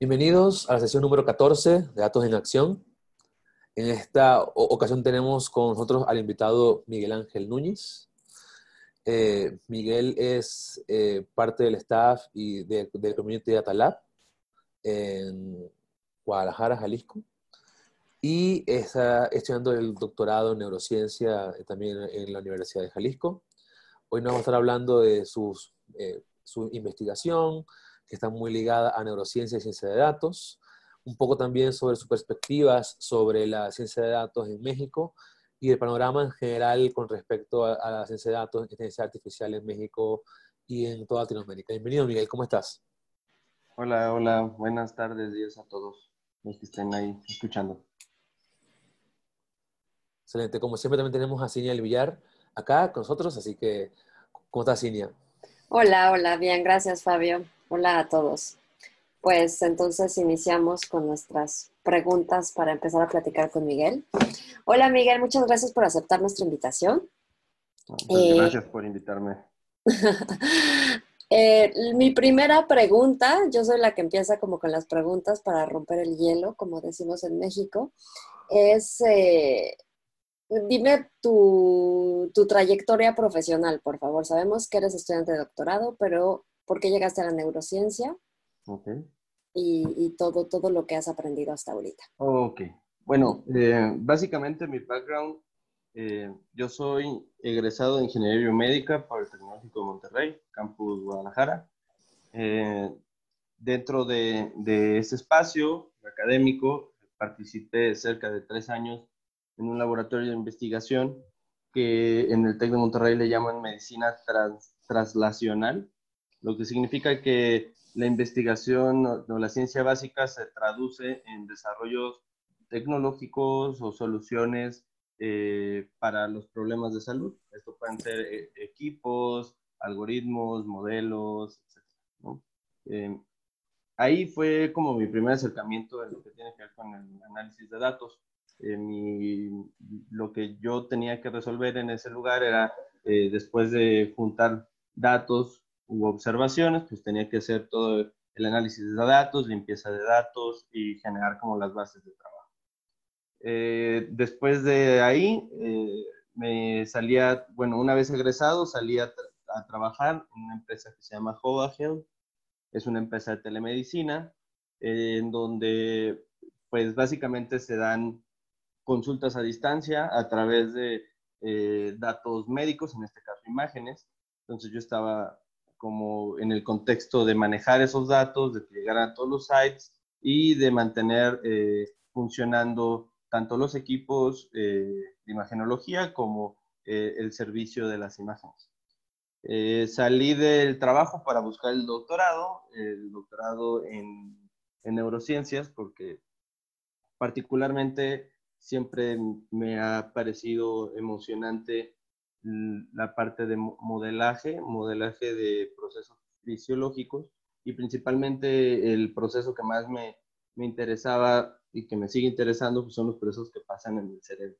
Bienvenidos a la sesión número 14 de Datos en Acción. En esta ocasión tenemos con nosotros al invitado Miguel Ángel Núñez. Eh, Miguel es eh, parte del staff y del Community Data Lab en Guadalajara, Jalisco. Y está estudiando el doctorado en neurociencia también en la Universidad de Jalisco. Hoy nos vamos a estar hablando de sus, eh, su investigación, que está muy ligada a neurociencia y ciencia de datos, un poco también sobre sus perspectivas sobre la ciencia de datos en México y el panorama en general con respecto a, la ciencia de datos, inteligencia artificial en México y en toda Latinoamérica. Bienvenido, Miguel, ¿cómo estás? Hola, hola, buenas tardes, días a todos los que estén ahí escuchando. Excelente, como siempre también tenemos a Cinia Villar acá con nosotros, así que, ¿cómo estás, Cinia? Hola, hola, bien, gracias, Fabio. Hola a todos. Pues entonces iniciamos con nuestras preguntas para empezar a platicar con Miguel. Hola Miguel, muchas gracias por aceptar nuestra invitación. Eh, gracias por invitarme. Eh, mi primera pregunta, yo soy la que empieza como con las preguntas para romper el hielo, como decimos en México, es, eh, dime tu, tu trayectoria profesional, por favor. Sabemos que eres estudiante de doctorado, pero por qué llegaste a la neurociencia y, todo, todo lo que has aprendido hasta ahorita. Ok, bueno, eh, básicamente mi background, eh, yo soy egresado de Ingeniería Biomédica por el Tecnológico de Monterrey, Campus Guadalajara. Eh, dentro de, de ese espacio académico, participé cerca de tres años en un laboratorio de investigación que en el TEC de Monterrey le llaman medicina translacional, lo que significa que la investigación o la ciencia básica se traduce en desarrollos tecnológicos o soluciones eh, para los problemas de salud. Esto pueden ser eh, equipos, algoritmos, modelos, etc. Eh, ahí fue como mi primer acercamiento en lo que tiene que ver con el análisis de datos. lo que yo tenía que resolver en ese lugar era, después de juntar datos hubo observaciones, pues tenía que hacer todo el análisis de datos, limpieza de datos y generar como las bases de trabajo. Eh, después de ahí, eh, me salía, bueno, una vez egresado, salía a, trabajar en una empresa que se llama Hova Health. Es una empresa de telemedicina eh, en donde, pues básicamente se dan consultas a distancia a través de datos médicos, en este caso imágenes. Entonces yo estaba como en el contexto de manejar esos datos, de llegar a todos los sites y de mantener eh, funcionando tanto los equipos eh, de imagenología como eh, el servicio de las imágenes. salí del trabajo para buscar el doctorado, el doctorado en, en neurociencias, porque particularmente siempre me ha parecido emocionante la parte de modelaje, modelaje de procesos fisiológicos y principalmente el proceso que más me, me interesaba y que me sigue interesando pues son los procesos que pasan en el cerebro,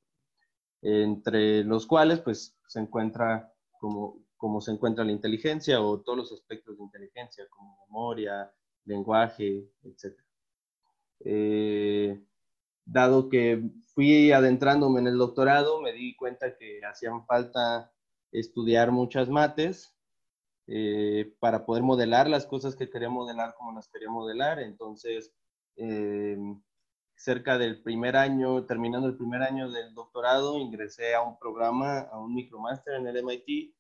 entre los cuales pues se encuentra como, como se encuentra la inteligencia o todos los aspectos de inteligencia como memoria, lenguaje, etc. Eh, dado que fui adentrándome en el doctorado, me di cuenta que hacían falta estudiar muchas mates eh, para poder modelar las cosas que quería modelar como las quería modelar. Entonces, eh, cerca del primer año, terminando el primer año del doctorado, ingresé a un programa, a un micromaster en el MIT,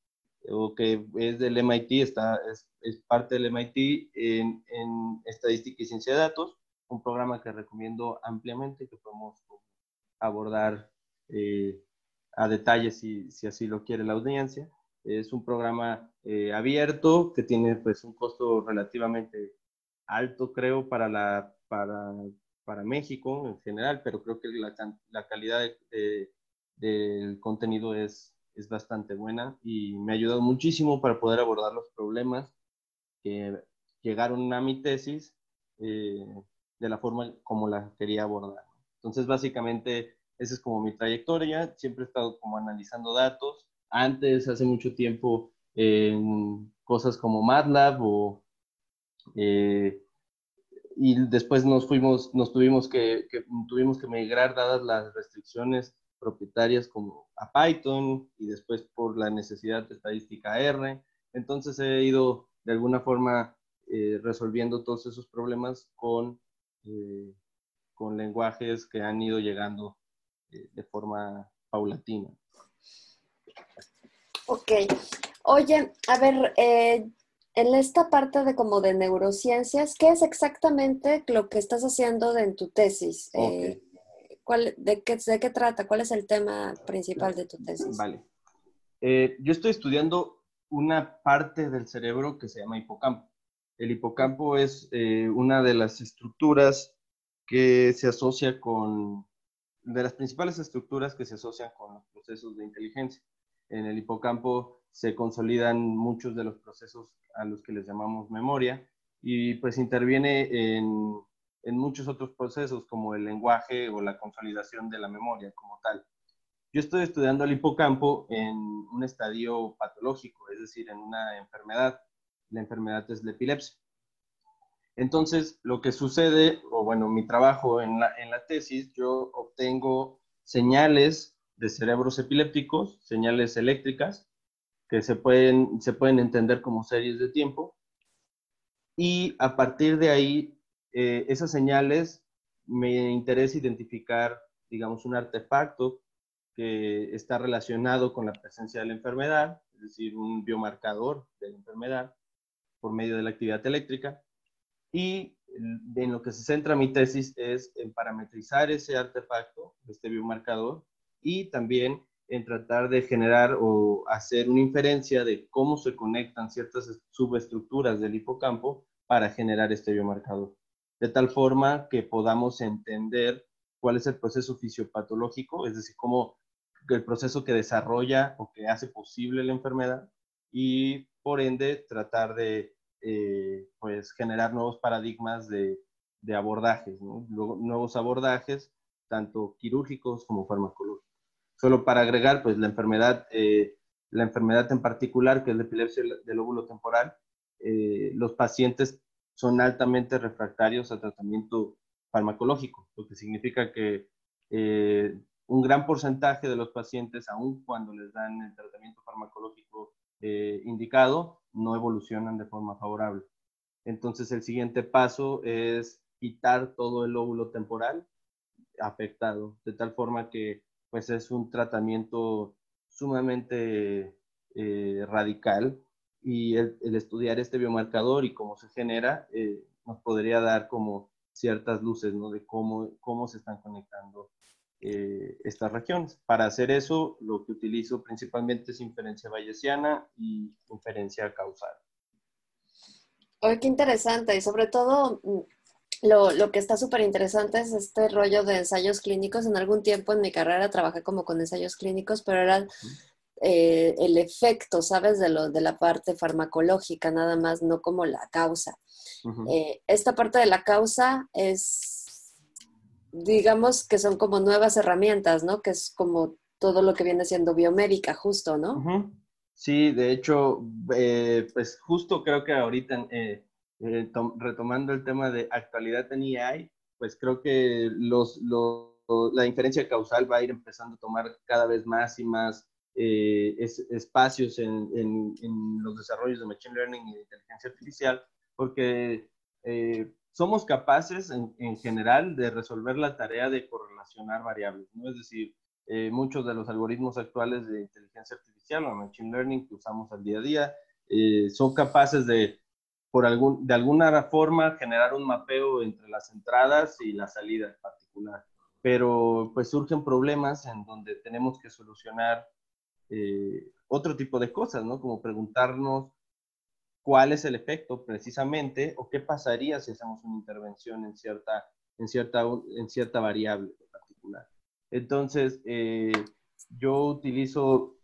o que es del MIT, está, es, es parte del MIT en, en estadística y ciencia de datos un programa que recomiendo ampliamente que podemos abordar eh, a detalle si, si, así lo quiere la audiencia. Es un programa eh, abierto que tiene pues un costo relativamente alto, creo, para, la, para, para México en general, pero creo que la, la calidad del contenido es, es bastante buena y me ha ayudado muchísimo para poder abordar los problemas que llegaron a mi tesis eh, de la forma como la quería abordar. Entonces, básicamente, esa es como mi trayectoria. Siempre he estado como analizando datos. Antes, hace mucho tiempo, en cosas como MATLAB o... Eh, y después nos fuimos, nos tuvimos que, tuvimos que migrar dadas las restricciones propietarias como a Python y después por la necesidad de estadística R. Entonces he ido de alguna forma eh, resolviendo todos esos problemas con, eh, con lenguajes que han ido llegando eh, de forma paulatina. Ok. Oye, a ver, en esta parte de como de neurociencias, ¿qué es exactamente lo que estás haciendo en tu tesis? de, qué, ¿De qué trata? ¿Cuál es el tema principal de tu tesis? Vale. yo estoy estudiando una parte del cerebro que se llama hipocampo. El hipocampo es eh, una de las estructuras que se asocia con, de las principales estructuras que se asocian con los procesos de inteligencia. En el hipocampo se consolidan muchos de los procesos a los que les llamamos memoria y pues interviene en, en muchos otros procesos como el lenguaje o la consolidación de la memoria como tal. Yo estoy estudiando el hipocampo en un estadio patológico, es decir, en una enfermedad la enfermedad es la epilepsia. Entonces, lo que sucede, o bueno, mi trabajo en la, en la tesis, yo obtengo señales de cerebros epilépticos, señales eléctricas, que se pueden, se pueden entender como series de tiempo, y a partir de ahí, eh, esas señales me interesa identificar, digamos, un artefacto que está relacionado con la presencia de la enfermedad, es decir, un biomarcador de la enfermedad, por medio de la actividad eléctrica. Y en lo que se centra mi tesis es en parametrizar ese artefacto, este biomarcador, y también en tratar de generar o hacer una inferencia de cómo se conectan ciertas subestructuras del hipocampo para generar este biomarcador. De tal forma que podamos entender cuál es el proceso fisiopatológico, es decir, cómo el proceso que desarrolla o que hace posible la enfermedad y por ende tratar de eh, pues generar nuevos paradigmas de, de abordajes, nuevos abordajes, tanto quirúrgicos como farmacológicos. Solo para agregar, pues la enfermedad, eh, la enfermedad en particular, que es la epilepsia del lóbulo temporal, eh, los pacientes son altamente refractarios a tratamiento farmacológico, lo que significa que un gran porcentaje de los pacientes, aun cuando les dan el tratamiento farmacológico eh, indicado no evolucionan de forma favorable. Entonces el siguiente paso es quitar todo el lóbulo temporal afectado, de tal forma que pues es un tratamiento sumamente eh, radical y el, estudiar este biomarcador y cómo se genera eh, nos podría dar como ciertas luces ¿no? de cómo, cómo se están conectando eh, estas regiones. Para hacer eso, lo que utilizo principalmente es inferencia bayesiana y inferencia causal. Oye, qué interesante. Y sobre todo, mm, lo, lo que está súper interesante es este rollo de ensayos clínicos. En algún tiempo en mi carrera trabajé como con ensayos clínicos, pero era eh, el efecto, ¿sabes? De, lo, de la parte farmacológica, nada más, no como la causa. Eh, esta parte de la causa es digamos que son como nuevas herramientas, ¿no? Que es como todo lo que viene siendo biomédica, justo, ¿no? Sí, de hecho, eh, pues justo creo que ahorita, eh, eh, retomando el tema de actualidad en EI, pues creo que los, la inferencia causal va a ir empezando a tomar cada vez más y más espacios en, en, en, los desarrollos de Machine Learning y de inteligencia artificial, porque somos capaces en, general de resolver la tarea de correlacionar variables, ¿no? Es decir, eh, muchos de los algoritmos actuales de inteligencia artificial o machine learning que usamos al día a día eh, son capaces de, por algún, de alguna forma, generar un mapeo entre las entradas y la salida en particular. Pero pues surgen problemas en donde tenemos que solucionar eh, otro tipo de cosas, ¿no? Como preguntarnos cuál es el efecto precisamente o qué pasaría si hacemos una intervención en cierta, en cierta, en cierta variable particular. Entonces, eh, yo utilizo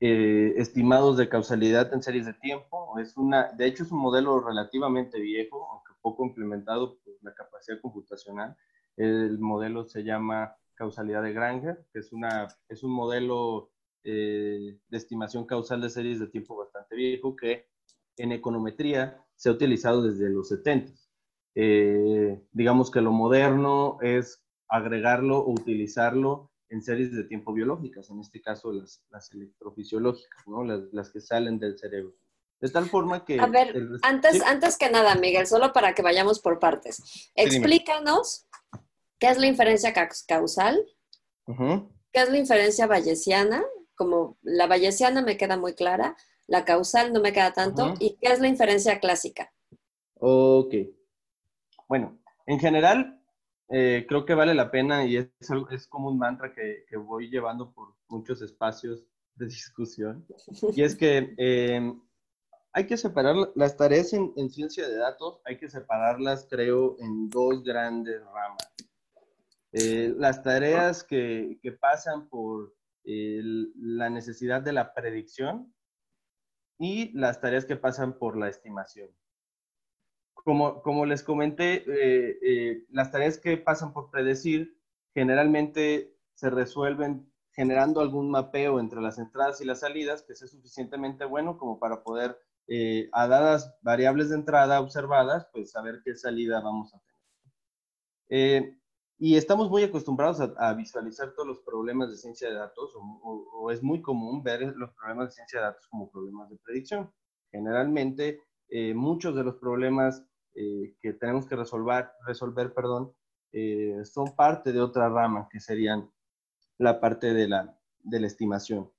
eh, estimados de causalidad en series de tiempo. Es una, de hecho, es un modelo relativamente viejo, aunque poco implementado por la capacidad computacional. El modelo se llama causalidad de Granger, que es, una, es un modelo eh, de estimación causal de series de tiempo bastante viejo que en econometría se ha utilizado desde los 70. Eh, digamos que lo moderno es agregarlo o utilizarlo en series de tiempo biológicas, en este caso las, las electrofisiológicas, ¿no? las, las, que salen del cerebro. De tal forma que... A ver, antes, antes que nada, Miguel, solo para que vayamos por partes, explícanos qué es la inferencia causal, qué es la inferencia bayesiana, como la bayesiana me queda muy clara, la causal no me queda tanto, y qué es la inferencia clásica. Ok. Bueno, en general, eh, creo que vale la pena y es, es como un mantra que, que, voy llevando por muchos espacios de discusión. Y es que eh, hay que separar las tareas en, en, ciencia de datos, hay que separarlas, creo, en dos grandes ramas. Eh, las tareas que, que pasan por la necesidad de la predicción y las tareas que pasan por la estimación como, les comenté, eh, eh, las tareas que pasan por predecir generalmente se resuelven generando algún mapeo entre las entradas y las salidas que sea suficientemente bueno como para poder, eh, a dadas variables de entrada observadas, pues saber qué salida vamos a tener. Y estamos muy acostumbrados a, visualizar todos los problemas de ciencia de datos, o, es muy común ver los problemas de ciencia de datos como problemas de predicción. Generalmente, muchos de los problemas eh, que tenemos que resolver, resolver perdón, eh, son parte de otra rama, que serían la parte de la, de la estimación.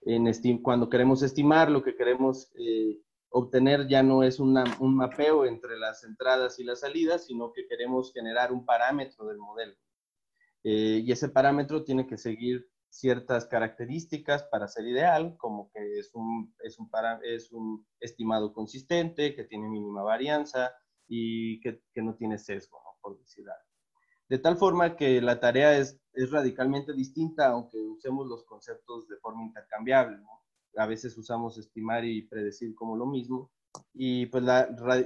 En cuando queremos estimar, lo que queremos eh, obtener ya no es un mapeo entre las entradas y las salidas, sino que queremos generar un parámetro del modelo. y ese parámetro tiene que seguir ciertas características para ser ideal, como que es un, es estimado consistente, que tiene mínima varianza, y que, no tiene sesgo, ¿no? por decir. De tal forma que la tarea es, radicalmente distinta, aunque usemos los conceptos de forma intercambiable. A veces usamos estimar y predecir como lo mismo, y pues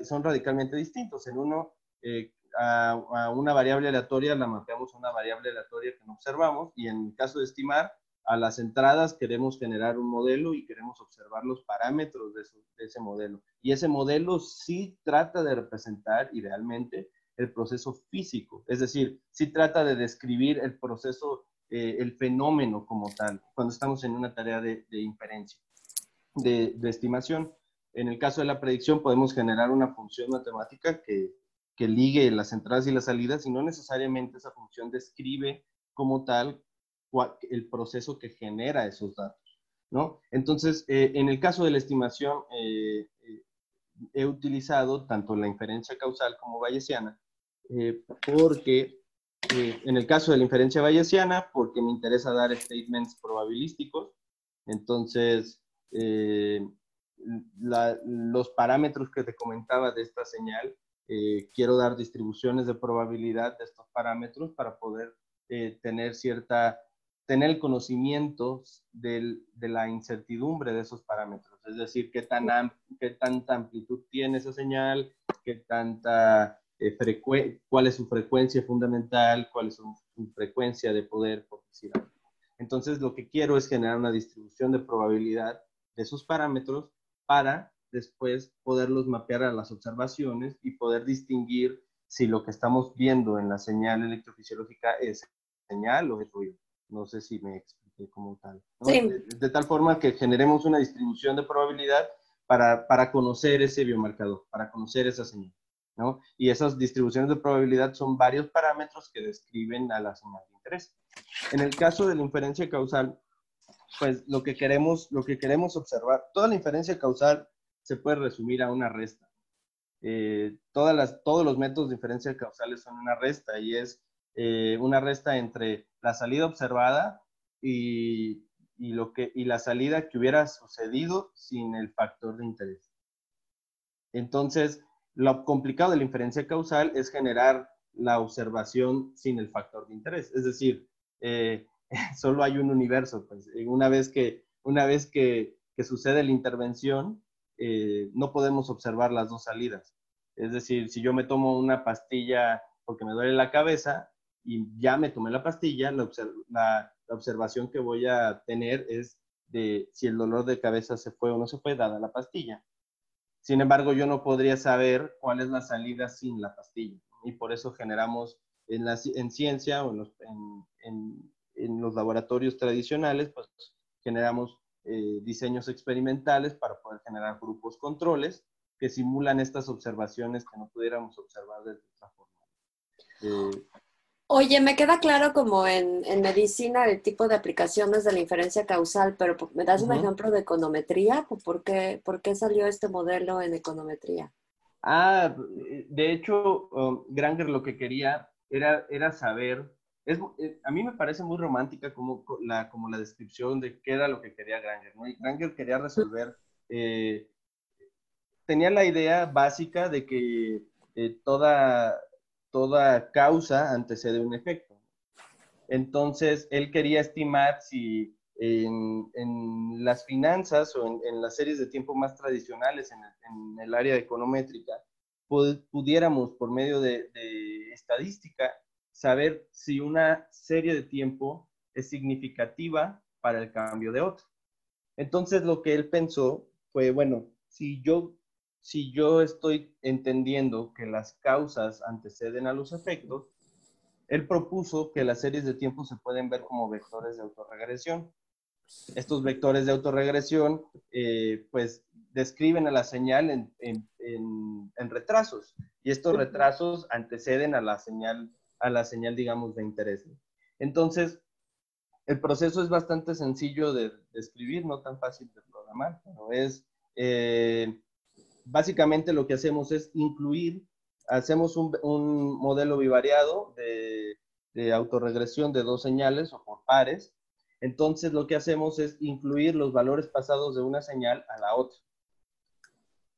son radicalmente distintos. En uno, eh, a, una variable aleatoria la mapeamos una variable aleatoria que no observamos, y en el caso de estimar, a las entradas queremos generar un modelo y queremos observar los parámetros de, ese modelo. Y ese modelo sí trata de representar idealmente el proceso físico, es decir, sí trata de describir el proceso, eh, el fenómeno como tal, cuando estamos en una tarea de, inferencia, de, estimación. En el caso de la predicción podemos generar una función matemática que, que ligue las entradas y las salidas y no necesariamente esa función describe como tal el proceso que genera esos datos, ¿no? Entonces, eh, en el caso de la estimación, eh, he utilizado tanto la inferencia causal como bayesiana, porque en el caso de la inferencia bayesiana, porque me interesa dar statements probabilísticos, entonces, los parámetros que te comentaba de esta señal, quiero dar distribuciones de probabilidad de estos parámetros para poder tener cierta tener el conocimiento de la incertidumbre de esos parámetros, es decir, qué, tan qué tanta amplitud tiene esa señal, qué tanta eh, cuál es su frecuencia fundamental, cuál es su, frecuencia de poder, por Entonces, lo que quiero es generar una distribución de probabilidad de esos parámetros para después poderlos mapear a las observaciones y poder distinguir si lo que estamos viendo en la señal electrofisiológica es señal o es ruido. No sé si me expliqué como tal. De, tal forma que generemos una distribución de probabilidad para, para conocer ese biomarcador, para conocer esa señal. Y esas distribuciones de probabilidad son varios parámetros que describen a la señal de interés. En el caso de la inferencia causal, pues lo que queremos, lo que queremos observar, toda la inferencia causal se puede resumir a una resta. Eh, todas las, todos los métodos de inferencia causales son una resta y es eh, una resta entre la salida observada y, lo que, y la salida que hubiera sucedido sin el factor de interés. Entonces, lo complicado de la inferencia causal es generar la observación sin el factor de interés. Es decir, eh, solo hay un universo. Pues, una vez que, una vez que, sucede la intervención, eh, no podemos observar las dos salidas. Es decir, si yo me tomo una pastilla porque me duele la cabeza, y ya me tomé la pastilla, la, la, observación que voy a tener es de si el dolor de cabeza se fue o no se fue dada la pastilla. Sin embargo, yo no podría saber cuál es la salida sin la pastilla. Y por eso generamos en, la, en ciencia o en los, laboratorios tradicionales, pues generamos eh, diseños experimentales para poder generar grupos controles que simulan estas observaciones que no pudiéramos observar de otra forma. Eh, Oye, me queda claro como en, medicina el tipo de aplicaciones de la inferencia causal, pero ¿me das un ejemplo de econometría? ¿Por qué, ¿Por qué salió este modelo en econometría? Ah, de hecho, um, Granger lo que quería era, era saber, es, eh, a mí me parece muy romántica como la, como la descripción de qué era lo que quería Granger, ¿no? Y Granger quería resolver, eh, tenía la idea básica de que eh, toda, toda causa antecede un efecto. Entonces, él quería estimar si en, las finanzas o en, las series de tiempo más tradicionales en el, área econométrica, pudiéramos, por medio de, estadística, saber si una serie de tiempo es significativa para el cambio de otra. Entonces, lo que él pensó fue, bueno, si yo si yo estoy entendiendo que las causas anteceden a los efectos, él propuso que las series de tiempo se pueden ver como vectores de autorregresión. Estos vectores de autorregresión, eh, pues, describen a la señal en, en, retrasos. Y estos retrasos anteceden a la señal, a la señal, digamos, de interés. Entonces, el proceso es bastante sencillo de, describir, no tan fácil de programar, pero es... Eh, básicamente lo que hacemos es incluir, hacemos un, modelo bivariado de, de autorregresión de dos señales o por pares. Entonces lo que hacemos es incluir los valores pasados de una señal a la otra.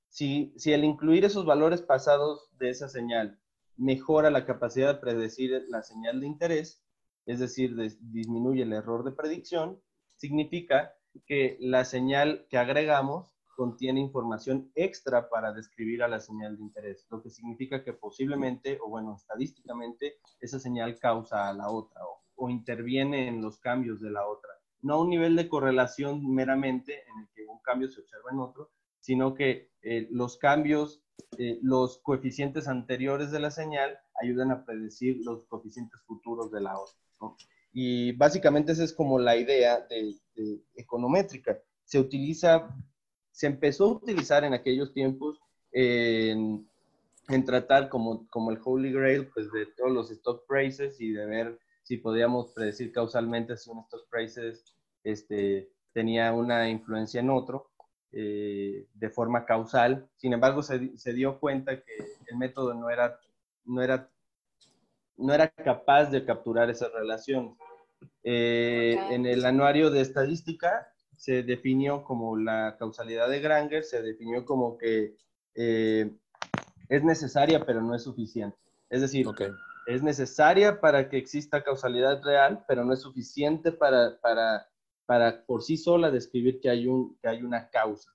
Si, si el incluir esos valores pasados de esa señal mejora la capacidad de predecir la señal de interés, es decir, disminuye el error de predicción, significa que la señal que agregamos contiene información extra para describir a la señal de interés, lo que significa que posiblemente, o bueno, estadísticamente, esa señal causa a la otra o, interviene en los cambios de la otra. No a un nivel de correlación meramente en el que un cambio se observa en otro, sino que eh, los cambios, eh, los coeficientes anteriores de la señal ayudan a predecir los coeficientes futuros de la otra. Y básicamente esa es como la idea de, de econométrica. Se utiliza se empezó a utilizar en aquellos tiempos en, tratar como, como el Holy Grail, pues de todos los stock prices y de ver si podíamos predecir causalmente si un stock prices este, tenía una influencia en otro eh, de forma causal. Sin embargo, se, se, dio cuenta que el método no era, no era, no era capaz de capturar esas relaciones. Eh, en el anuario de estadística se definió como la causalidad de Granger, se definió como que eh, es necesaria pero no es suficiente. Es decir, es necesaria para que exista causalidad real, pero no es suficiente para, para, para por sí sola describir que hay, un, que hay una causa.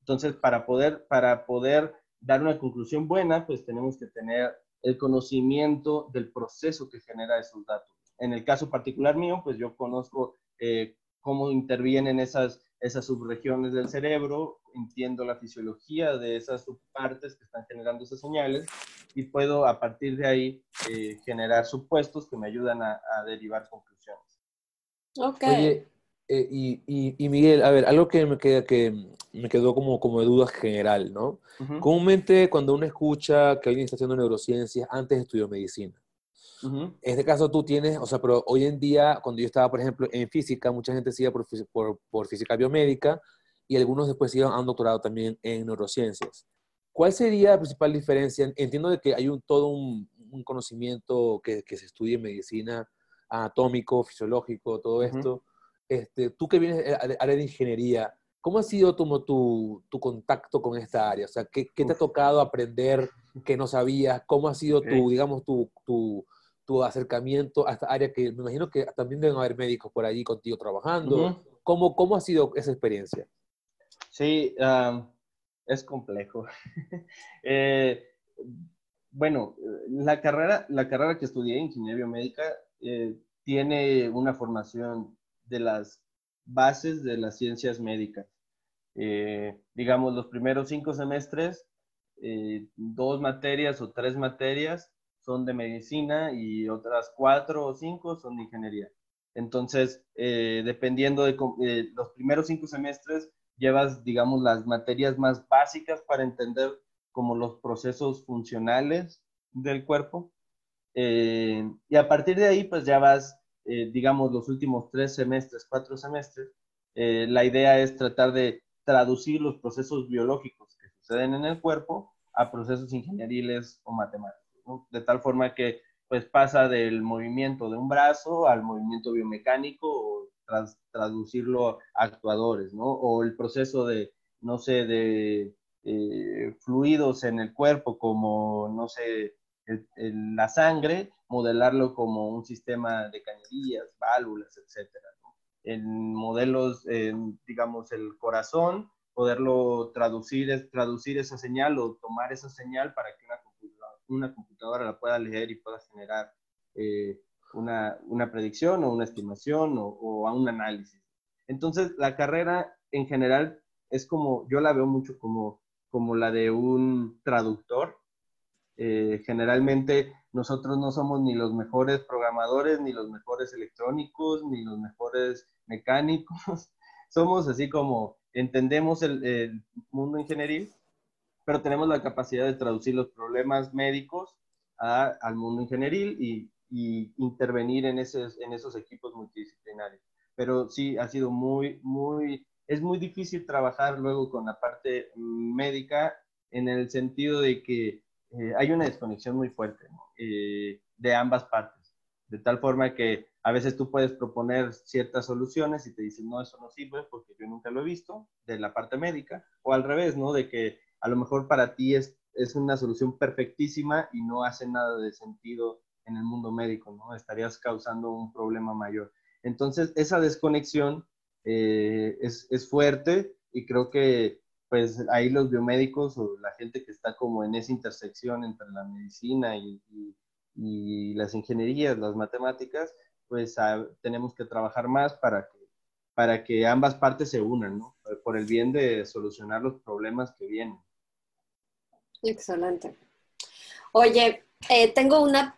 Entonces, para poder, para poder dar una conclusión buena, pues tenemos que tener el conocimiento del proceso que genera esos datos. En el caso particular mío, pues yo conozco eh, cómo intervienen esas, esas subregiones del cerebro, entiendo la fisiología de esas subpartes que están generando esas señales y puedo a partir de ahí eh, generar supuestos que me ayudan a, derivar conclusiones. Ok. Oye, eh, y, y, Miguel, a ver, algo que me, queda, que me quedó como, como de duda general, ¿no? Comúnmente cuando uno escucha que alguien está haciendo neurociencias, antes estudió medicina. En este caso tú tienes, o sea, pero hoy en día, cuando yo estaba, por ejemplo, en física, mucha gente sigue por, por, por física biomédica y algunos después siguen a un doctorado también en neurociencias. ¿Cuál sería la principal diferencia? Entiendo de que hay un, todo un, conocimiento que, que, se estudia en medicina anatómico, fisiológico, todo esto. este, tú que vienes del área de ingeniería, ¿cómo ha sido tu, tu, tu, contacto con esta área? O sea, ¿qué, qué te ha tocado aprender que no sabías? ¿Cómo ha sido tu, digamos, tu, tu, tu acercamiento a esta área que me imagino que también deben haber médicos por allí contigo trabajando. ¿Cómo, ¿Cómo ha sido esa experiencia? Sí, es complejo. Eh, bueno, la carrera, la carrera que estudié, ingeniería biomédica, eh, tiene una formación de las bases de las ciencias médicas. Eh, digamos, los primeros cinco semestres, dos materias o tres materias son de medicina y otras cuatro o cinco son de ingeniería. Entonces, eh, dependiendo de los primeros cinco semestres, llevas, digamos, las materias más básicas para entender como los procesos funcionales del cuerpo. y a partir de ahí, pues ya vas, digamos, los últimos tres semestres, cuatro semestres, la idea es tratar de traducir los procesos biológicos que suceden en el cuerpo a procesos ingenieriles o matemáticos, de tal forma que pues pasa del movimiento de un brazo al movimiento biomecánico o traducirlo a actuadores, ¿no? O el proceso de, no sé, de eh, fluidos en el cuerpo como, no sé, la sangre, modelarlo como un sistema de cañerías, válvulas, etcétera en modelos, digamos, el corazón, poderlo traducir, traducir esa señal o tomar esa señal para que una una computadora la pueda leer y pueda generar eh, una, una, predicción o una estimación o, o, un análisis. Entonces, la carrera en general es como, yo la veo mucho como, como la de un traductor. Eh, generalmente nosotros no somos ni los mejores programadores, ni los mejores electrónicos, ni los mejores mecánicos, somos así como entendemos el, mundo ingenieril, pero tenemos la capacidad de traducir los problemas médicos al mundo ingenieril y, intervenir en esos, equipos multidisciplinarios. Pero sí, ha sido muy, muy, es muy difícil trabajar luego con la parte médica en el sentido de que eh, hay una desconexión muy fuerte eh, de ambas partes, de tal forma que a veces tú puedes proponer ciertas soluciones y te dicen, no, eso no sirve porque yo nunca lo he visto, de la parte médica, o al revés, ¿no? De que a lo mejor para ti es, es una solución perfectísima y no hace nada de sentido en el mundo médico, ¿no? Estarías causando un problema mayor. Entonces, esa desconexión eh, es, es, fuerte y creo que pues ahí los biomédicos o la gente que está como en esa intersección entre la medicina y, y, las ingenierías, las matemáticas, pues tenemos que trabajar más para que, para que ambas partes se unan, ¿no? Por el bien de solucionar los problemas que vienen. Excelente. Oye, eh, tengo una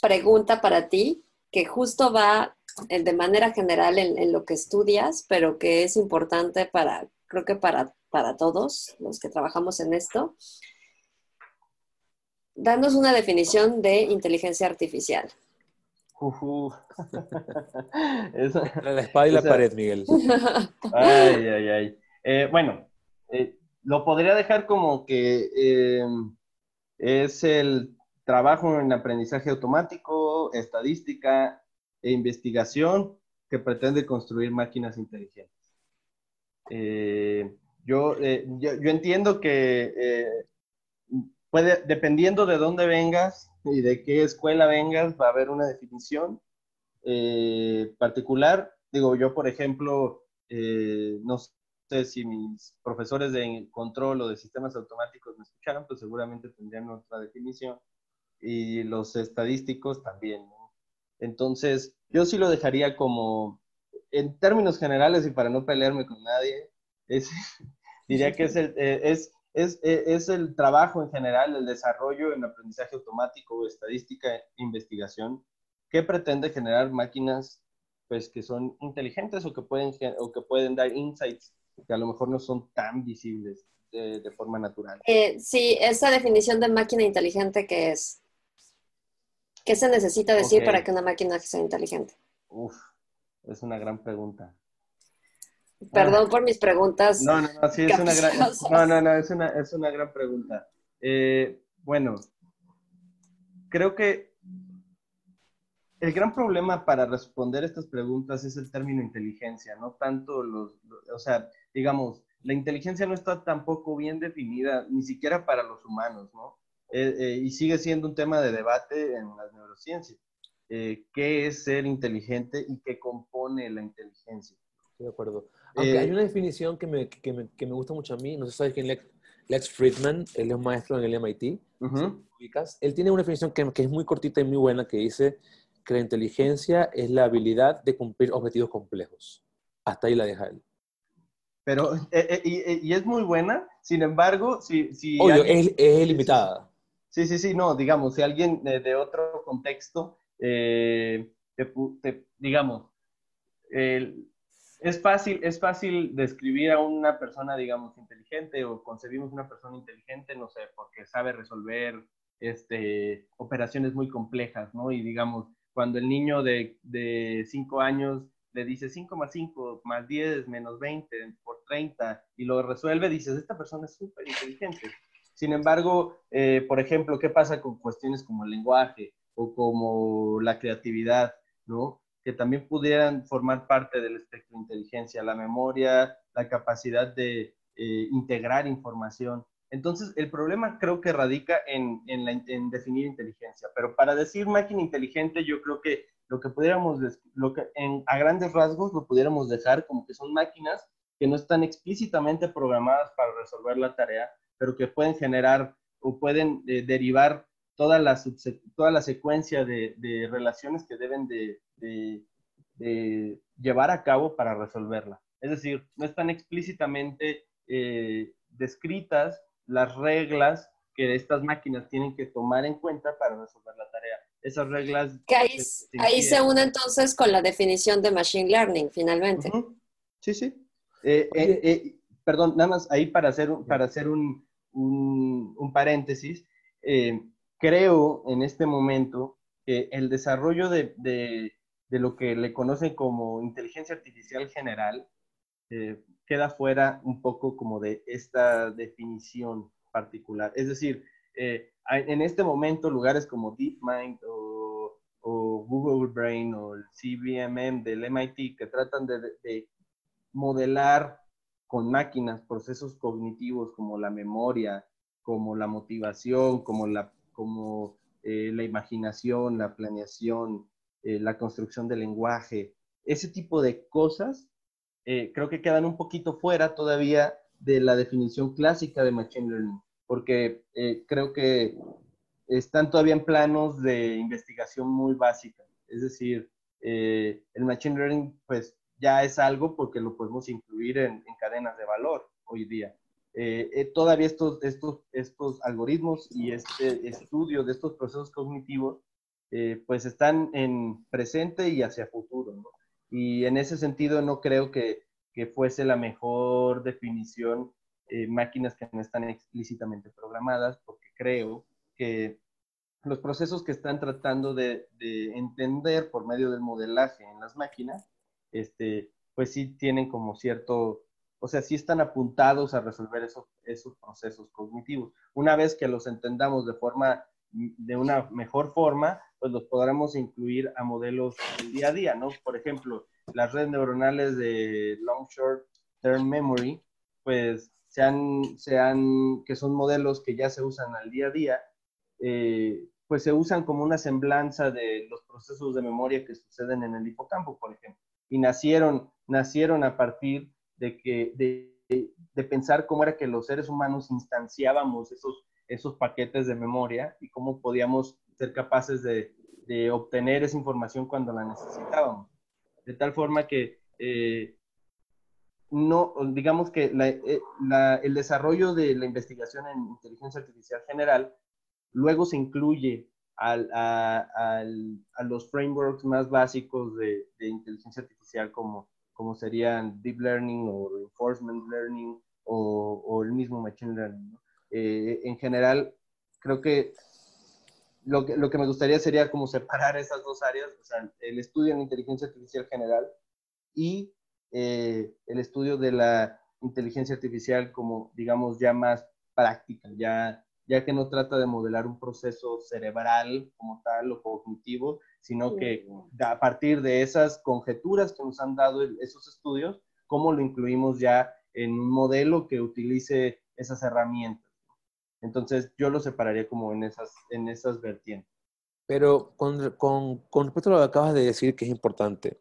pregunta para ti que justo va eh, de manera general en, lo que estudias, pero que es importante para, creo que para, para todos los que trabajamos en esto. Danos una definición de inteligencia artificial. la espada y la pared, Miguel. Ay, ay, ay. Eh, bueno, eh, lo podría dejar como que eh, es el trabajo en aprendizaje automático, estadística e investigación que pretende construir máquinas inteligentes. Yo, yo, yo, entiendo que puede, dependiendo de dónde vengas, y de qué escuela vengas, va a haber una definición eh, particular. Digo, yo, por ejemplo, eh, no sé si mis profesores de control o de sistemas automáticos me escucharan, pues seguramente tendrían otra definición. Y los estadísticos también, Entonces, yo sí lo dejaría como, en términos generales y para no pelearme con nadie, diría que es, el, eh, es es, e, es, el trabajo en general, el desarrollo en aprendizaje automático, estadística e investigación, que pretende generar máquinas pues, que son inteligentes o que, pueden, o que pueden dar insights que a lo mejor no son tan visibles de, forma natural. Eh, sí, esa definición de máquina inteligente, ¿qué es? ¿Qué se necesita decir para que una máquina sea inteligente? Uf, es una gran pregunta. Perdón por mis preguntas. No, no, no, sí, es una gran, no, no, no, es una, es una gran pregunta. Eh, bueno, creo que el gran problema para responder estas preguntas es el término inteligencia, no tanto los, o sea, digamos, la inteligencia no está tampoco bien definida, ni siquiera para los humanos, ¿no? Eh, eh, y sigue siendo un tema de debate en las neurociencias. ¿Qué es ser inteligente y qué compone la inteligencia? Estoy de acuerdo. Aunque hay eh, una definición que me, que, me, que me, gusta mucho a mí, no sé si sabes quién es Lex Friedman, él es maestro en el MIT. Él tiene una definición que, que, es muy cortita y muy buena que dice que la inteligencia es la habilidad de cumplir objetivos complejos. Hasta ahí la deja él. Pero, eh, eh, y, es muy buena, sin embargo, si... si es, es, limitada. Sí, sí, sí, no, digamos, si alguien de, otro contexto, te, digamos, es fácil, es fácil describir a una persona, digamos, inteligente o concebimos una persona inteligente, no sé, porque sabe resolver este, operaciones muy complejas, ¿no? Y digamos, cuando el niño de, de 5 años le dice 5 más 5 más 10 menos 20 por 30 y lo resuelve, dices, esta persona es súper inteligente. Sin embargo, eh, por ejemplo, ¿qué pasa con cuestiones como el lenguaje o como la creatividad, ¿no? Que también pudieran formar parte del espectro de inteligencia, la memoria, la capacidad de eh, integrar información. Entonces, el problema creo que radica en, en, definir inteligencia, pero para decir máquina inteligente, yo creo que lo que pudiéramos, lo que a grandes rasgos lo pudiéramos dejar como que son máquinas que no están explícitamente programadas para resolver la tarea, pero que pueden generar o pueden eh, derivar toda la, toda la secuencia de, relaciones que deben de, de, llevar a cabo para resolverla. Es decir, no están explícitamente eh, descritas las reglas que estas máquinas tienen que tomar en cuenta para resolver la tarea. Esas reglas... Que ahí, se, une entonces con la definición de Machine Learning, finalmente. Sí, sí. Eh, eh, eh, perdón, nada más ahí para hacer, para hacer un, un, paréntesis. creo en este momento que el desarrollo de, de, de, lo que le conocen como inteligencia artificial general queda fuera un poco como de esta definición particular. Es decir, eh, en este momento lugares como DeepMind o, Google Brain o el CBMM del MIT que tratan de, modelar con máquinas procesos cognitivos como la memoria, como la motivación, como la, eh, imaginación, la planeación, eh, la construcción del lenguaje, ese tipo de cosas creo que quedan un poquito fuera todavía de la definición clásica de Machine Learning, porque eh, creo que están todavía en planos de investigación muy básica. Es decir, eh, el Machine Learning pues ya es algo porque lo podemos incluir en, cadenas de valor hoy día. todavía estos, estos, estos algoritmos y este estudio de estos procesos cognitivos pues están en presente y hacia futuro. ¿no? Y en ese sentido no creo que, que fuese la mejor definición eh, máquinas que no están explícitamente programadas, porque creo que los procesos que están tratando de, de, entender por medio del modelaje en las máquinas, este, pues sí tienen como cierto, o sea, sí están apuntados a resolver esos, esos procesos cognitivos. Una vez que los entendamos de forma, de una mejor forma, pues los podremos incluir a modelos del día a día, ¿no? Por ejemplo, las redes neuronales de Long Short Term Memory, pues sean, sean, que son modelos que ya se usan al día a día, eh, pues se usan como una semblanza de los procesos de memoria que suceden en el hipocampo, por ejemplo. Y nacieron, nacieron a partir de, que, de, de pensar cómo era que los seres humanos instanciábamos esos, esos paquetes de memoria y cómo podíamos ser capaces de, obtener esa información cuando la necesitábamos. De tal forma que eh, no, digamos que eh, el desarrollo de la investigación en inteligencia artificial general luego se incluye a, los frameworks más básicos de, inteligencia artificial como, como serían deep learning o reinforcement learning o, el mismo machine learning. Eh, en general, creo que lo que, lo que me gustaría sería como separar esas dos áreas, o sea, el estudio en inteligencia artificial general y eh, el estudio de la inteligencia artificial como, digamos, ya más práctica, ya, ya que no trata de modelar un proceso cerebral como tal o cognitivo, sino que a partir de esas conjeturas que nos han dado esos estudios, cómo lo incluimos ya en un modelo que utilice esas herramientas. Entonces yo lo separaría como en esas, en esas vertientes. Pero con, con, con respecto a lo que acabas de decir, que es importante,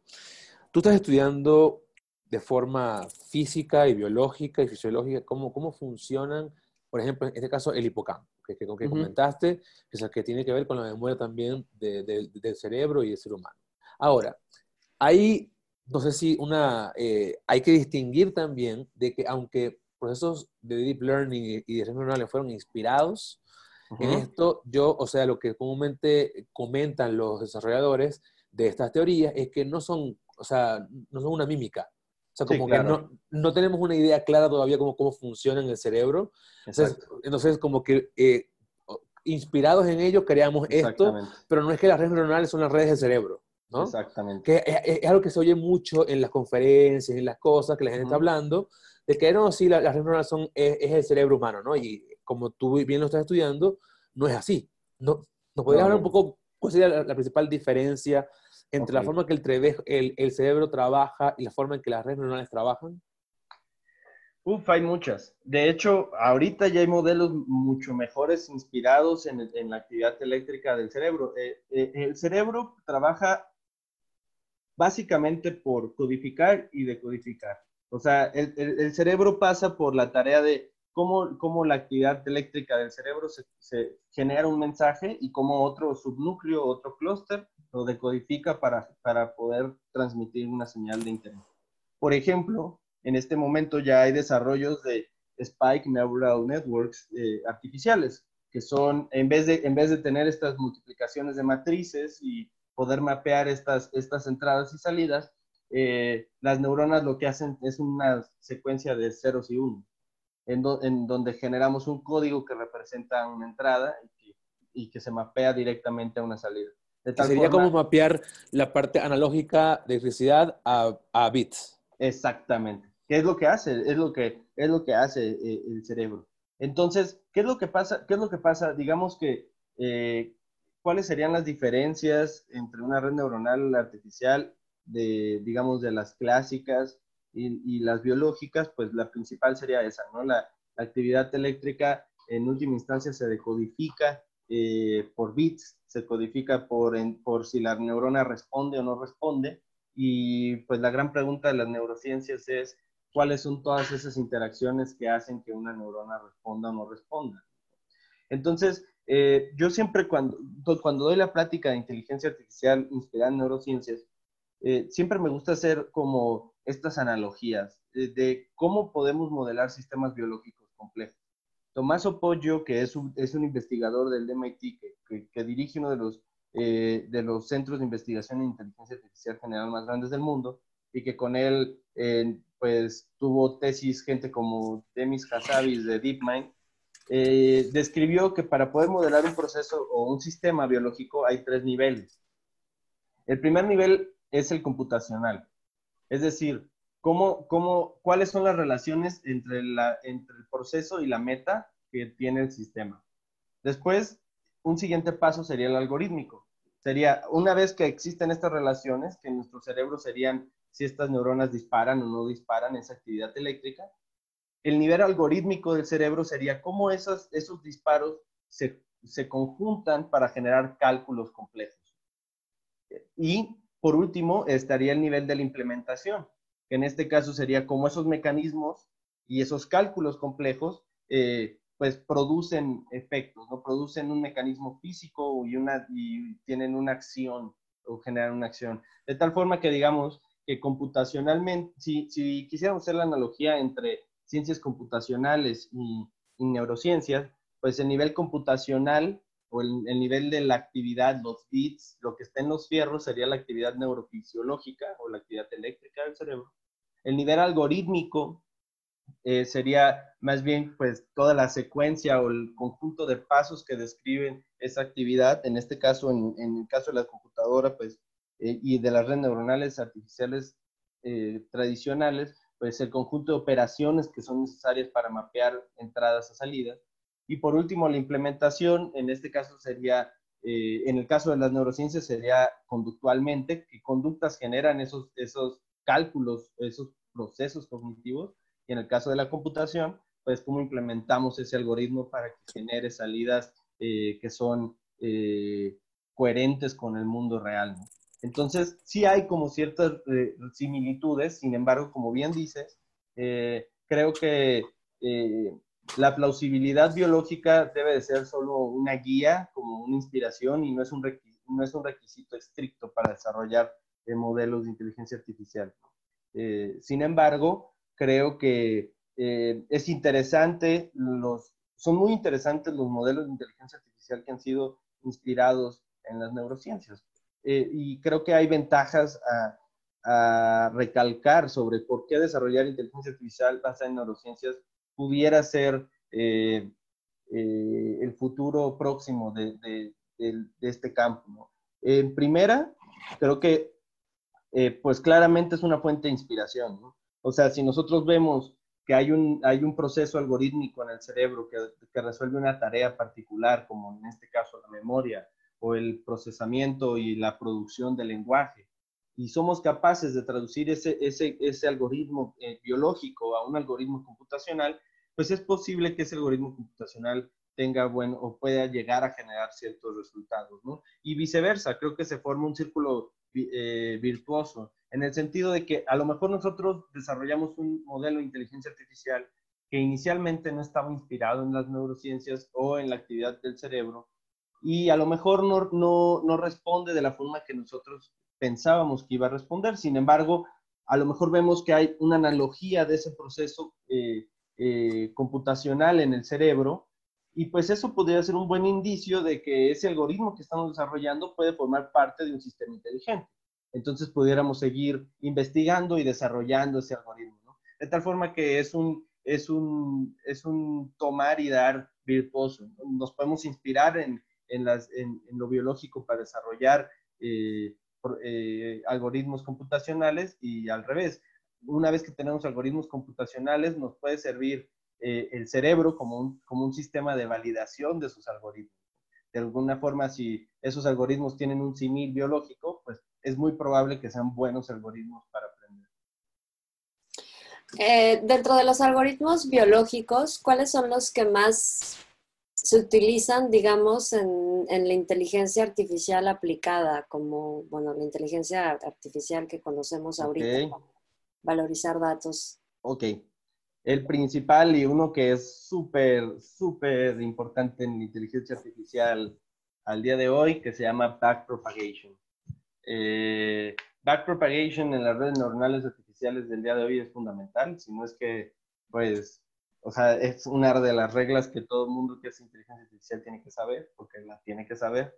tú estás estudiando de forma física y biológica y fisiológica cómo, cómo funcionan, por ejemplo, en este caso, el hipocampo, que, que, que comentaste, que, que tiene que ver con la memoria también de, del cerebro y del ser humano. Ahora, hay no sé si una, eh, hay que distinguir también de que aunque procesos de deep learning y de redes neuronales fueron inspirados en esto, yo, o sea, lo que comúnmente comentan los desarrolladores de estas teorías es que no son, o sea, no son una mímica. O sea, como que no, no, tenemos una idea clara todavía cómo, cómo funciona en el cerebro. Entonces, entonces, como que eh, inspirados en ello creamos esto, pero no es que las redes neuronales son las redes del cerebro. ¿no? Exactamente. Que es, algo que se oye mucho en las conferencias, en las cosas que la gente está hablando, de que no, sí, las redes neuronales son, es, el cerebro humano, ¿no? Y como tú bien lo estás estudiando, no es así. ¿No, ¿Nos podrías hablar un poco cuál sería la, principal diferencia entre la forma que el, el, el, cerebro trabaja y la forma en que las redes neuronales trabajan? Uf, hay muchas. De hecho, ahorita ya hay modelos mucho mejores inspirados en, en la actividad eléctrica del cerebro. Eh, eh, el cerebro trabaja básicamente por codificar y decodificar. O sea, el, el, cerebro pasa por la tarea de cómo, la actividad eléctrica del cerebro genera un mensaje y cómo otro subnúcleo, otro clúster, lo decodifica para, poder transmitir una señal de internet. Por ejemplo, en este momento ya hay desarrollos de Spike Neural Networks eh, artificiales, que son, en vez, de, tener estas multiplicaciones de matrices y poder mapear estas, estas entradas y salidas, eh, las neuronas lo que hacen es una secuencia de ceros y unos, en, en donde generamos un código que representa una entrada y que, y que se mapea directamente a una salida. sería como mapear la parte analógica de electricidad a, a, bits. Exactamente. ¿Qué es lo que hace? Es lo que, es lo que hace eh, el cerebro. Entonces, ¿qué es lo que pasa? ¿Qué es lo que pasa? Digamos que eh, ¿cuáles serían las diferencias entre una red neuronal artificial de, digamos, de las clásicas y, las biológicas? Pues la principal sería esa, ¿no? La, actividad eléctrica en última instancia se decodifica eh, por bits, se codifica por, por si la neurona responde o no responde. Y pues la gran pregunta de las neurociencias es, ¿cuáles son todas esas interacciones que hacen que una neurona responda o no responda? Entonces, eh, yo siempre cuando, cuando doy la plática de inteligencia artificial inspirada en neurociencias, eh, siempre me gusta hacer como estas analogías de, cómo podemos modelar sistemas biológicos complejos. Tomás Opollo, que es un, es un investigador del MIT, que, que, dirige uno de los, eh, de los centros de investigación en inteligencia artificial general más grandes del mundo, y que con él, pues, tuvo tesis gente como Demis Hassabis de DeepMind, eh, describió que para poder modelar un proceso o un sistema biológico hay tres niveles. El primer nivel es el computacional, es decir, cómo, cómo, cuáles son las relaciones entre, la, entre el proceso y la meta que tiene el sistema. Después, un siguiente paso sería el algorítmico. Sería, una vez que existen estas relaciones, que en nuestro cerebro serían si estas neuronas disparan o no disparan esa actividad eléctrica, el nivel algorítmico del cerebro sería cómo esos, esos disparos se, se conjuntan para generar cálculos complejos. Y por último, estaría el nivel de la implementación, que en este caso sería cómo esos mecanismos y esos cálculos complejos eh, pues producen efectos, ¿no? Producen un mecanismo físico y, y tienen una acción o generan una acción. De tal forma que digamos que computacionalmente, si, si quisiéramos hacer la analogía entre ciencias computacionales y, neurociencias, pues el nivel computacional o el, nivel de la actividad, los bits, lo que está en los fierros sería la actividad neurofisiológica o la actividad eléctrica del cerebro. El nivel algorítmico eh, sería más bien pues toda la secuencia o el conjunto de pasos que describen esa actividad, en este caso, en, el caso de la computadora pues, eh, y de las redes neuronales artificiales eh, tradicionales, pues el conjunto de operaciones que son necesarias para mapear entradas a salidas. Y por último, la implementación, en este caso sería, eh, en el caso de las neurociencias, sería conductualmente, qué conductas generan esos, esos cálculos, esos procesos cognitivos. Y en el caso de la computación, pues cómo implementamos ese algoritmo para que genere salidas eh, que son eh, coherentes con el mundo real. Entonces, sí hay como ciertas eh, similitudes, sin embargo, como bien dices, eh, creo que eh, la plausibilidad biológica debe de ser solo una guía, como una inspiración y no es un, no es un requisito estricto para desarrollar modelos de inteligencia artificial. sin embargo, creo que es interesante, los, son muy interesantes los modelos de inteligencia artificial que han sido inspirados en las neurociencias. y creo que hay ventajas a recalcar sobre por qué desarrollar inteligencia artificial basada en neurociencias pudiera ser eh, eh, el futuro próximo de, este campo. En primera, creo que eh, pues claramente es una fuente de inspiración. O sea, si nosotros vemos que hay un, hay un proceso algorítmico en el cerebro que, que resuelve una tarea particular, como en este caso la memoria o el procesamiento y la producción del lenguaje, y somos capaces de traducir ese, ese, ese algoritmo eh, biológico a un algoritmo computacional, pues es posible que ese algoritmo computacional tenga bueno o pueda llegar a generar ciertos resultados, ¿no? Y viceversa, creo que se forma un círculo eh, virtuoso, en el sentido de que a lo mejor nosotros desarrollamos un modelo de inteligencia artificial que inicialmente no estaba inspirado en las neurociencias o en la actividad del cerebro, y a lo mejor no, no, no responde de la forma que nosotros pensábamos que iba a responder. Sin embargo, a lo mejor vemos que hay una analogía de ese proceso eh, eh, computacional en el cerebro y pues eso podría ser un buen indicio de que ese algoritmo que estamos desarrollando puede formar parte de un sistema inteligente. Entonces pudiéramos seguir investigando y desarrollando ese algoritmo. ¿no? De tal forma que es un, es un, es un tomar y dar virtuoso. Nos podemos inspirar en, en, las, en, en lo biológico para desarrollar eh, eh, algoritmos computacionales y al revés. Una vez que tenemos algoritmos computacionales, nos puede servir eh, el cerebro como un, como un sistema de validación de sus algoritmos. De alguna forma, si esos algoritmos tienen un simil biológico, pues es muy probable que sean buenos algoritmos para aprender. Eh, dentro de los algoritmos biológicos, ¿cuáles son los que más se utilizan, digamos, en, la inteligencia artificial aplicada, como, bueno, la inteligencia artificial que conocemos ahorita, valorizar datos. Ok. El principal y uno que es súper, súper importante en inteligencia artificial al día de hoy, que se llama backpropagation. Eh, backpropagation en las redes neuronales artificiales del día de hoy es fundamental, si no es que, pues, o sea, es una de las reglas que todo el mundo que es inteligencia artificial tiene que saber, porque la tiene que saber,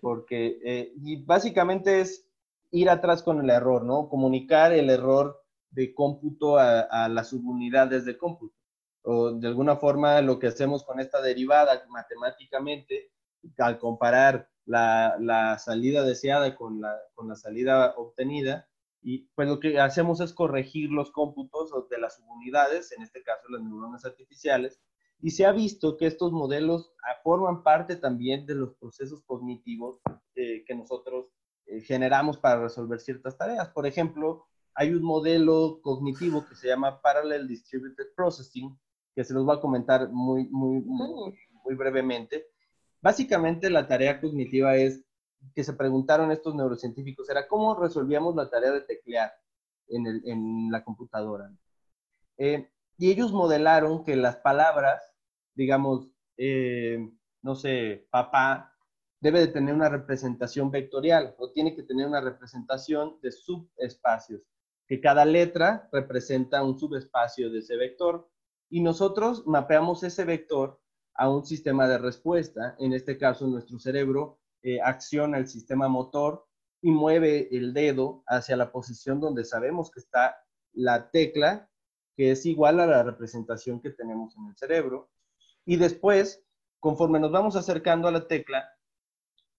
porque, eh, y básicamente es ir atrás con el error, ¿no? Comunicar el error de cómputo a, las subunidades de cómputo. O de alguna forma lo que hacemos con esta derivada matemáticamente, al comparar la, salida deseada con la, con la salida obtenida, y pues lo que hacemos es corregir los cómputos de las subunidades, en este caso las neuronas artificiales, y se ha visto que estos modelos forman parte también de los procesos cognitivos eh, que nosotros generamos para resolver ciertas tareas. Por ejemplo, hay un modelo cognitivo que se llama Parallel Distributed Processing, que se los voy a comentar muy, muy, muy, muy brevemente. Básicamente la tarea cognitiva es que se preguntaron estos neurocientíficos era cómo resolvíamos la tarea de teclear en, la computadora. Eh, y ellos modelaron que las palabras, digamos, eh, no sé, papá, debe de tener una representación vectorial o tiene que tener una representación de subespacios, que cada letra representa un subespacio de ese vector. Y nosotros mapeamos ese vector a un sistema de respuesta, en este caso nuestro cerebro eh, acciona el sistema motor y mueve el dedo hacia la posición donde sabemos que está la tecla, que es igual a la representación que tenemos en el cerebro. Y después, conforme nos vamos acercando a la tecla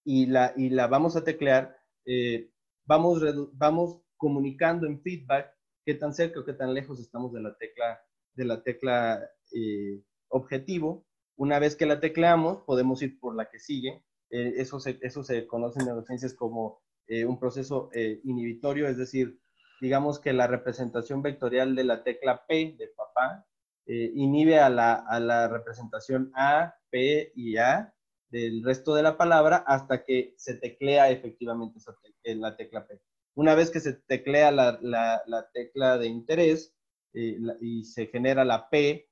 y la, y la vamos a teclear, eh, vamos, vamos comunicando en feedback qué tan cerca o qué tan lejos estamos de la tecla, de la tecla eh, objetivo. Una vez que la tecleamos, podemos ir por la que sigue eh, eso, se, eso se conoce en neurociencias como eh, un proceso eh, inhibitorio, es decir, digamos que la representación vectorial de la tecla P de papá inhibe a la, a la representación A, P y A del resto de la palabra hasta que se teclea efectivamente esa la tecla P. Una vez que se teclea la, la, la tecla de interés y se genera la P,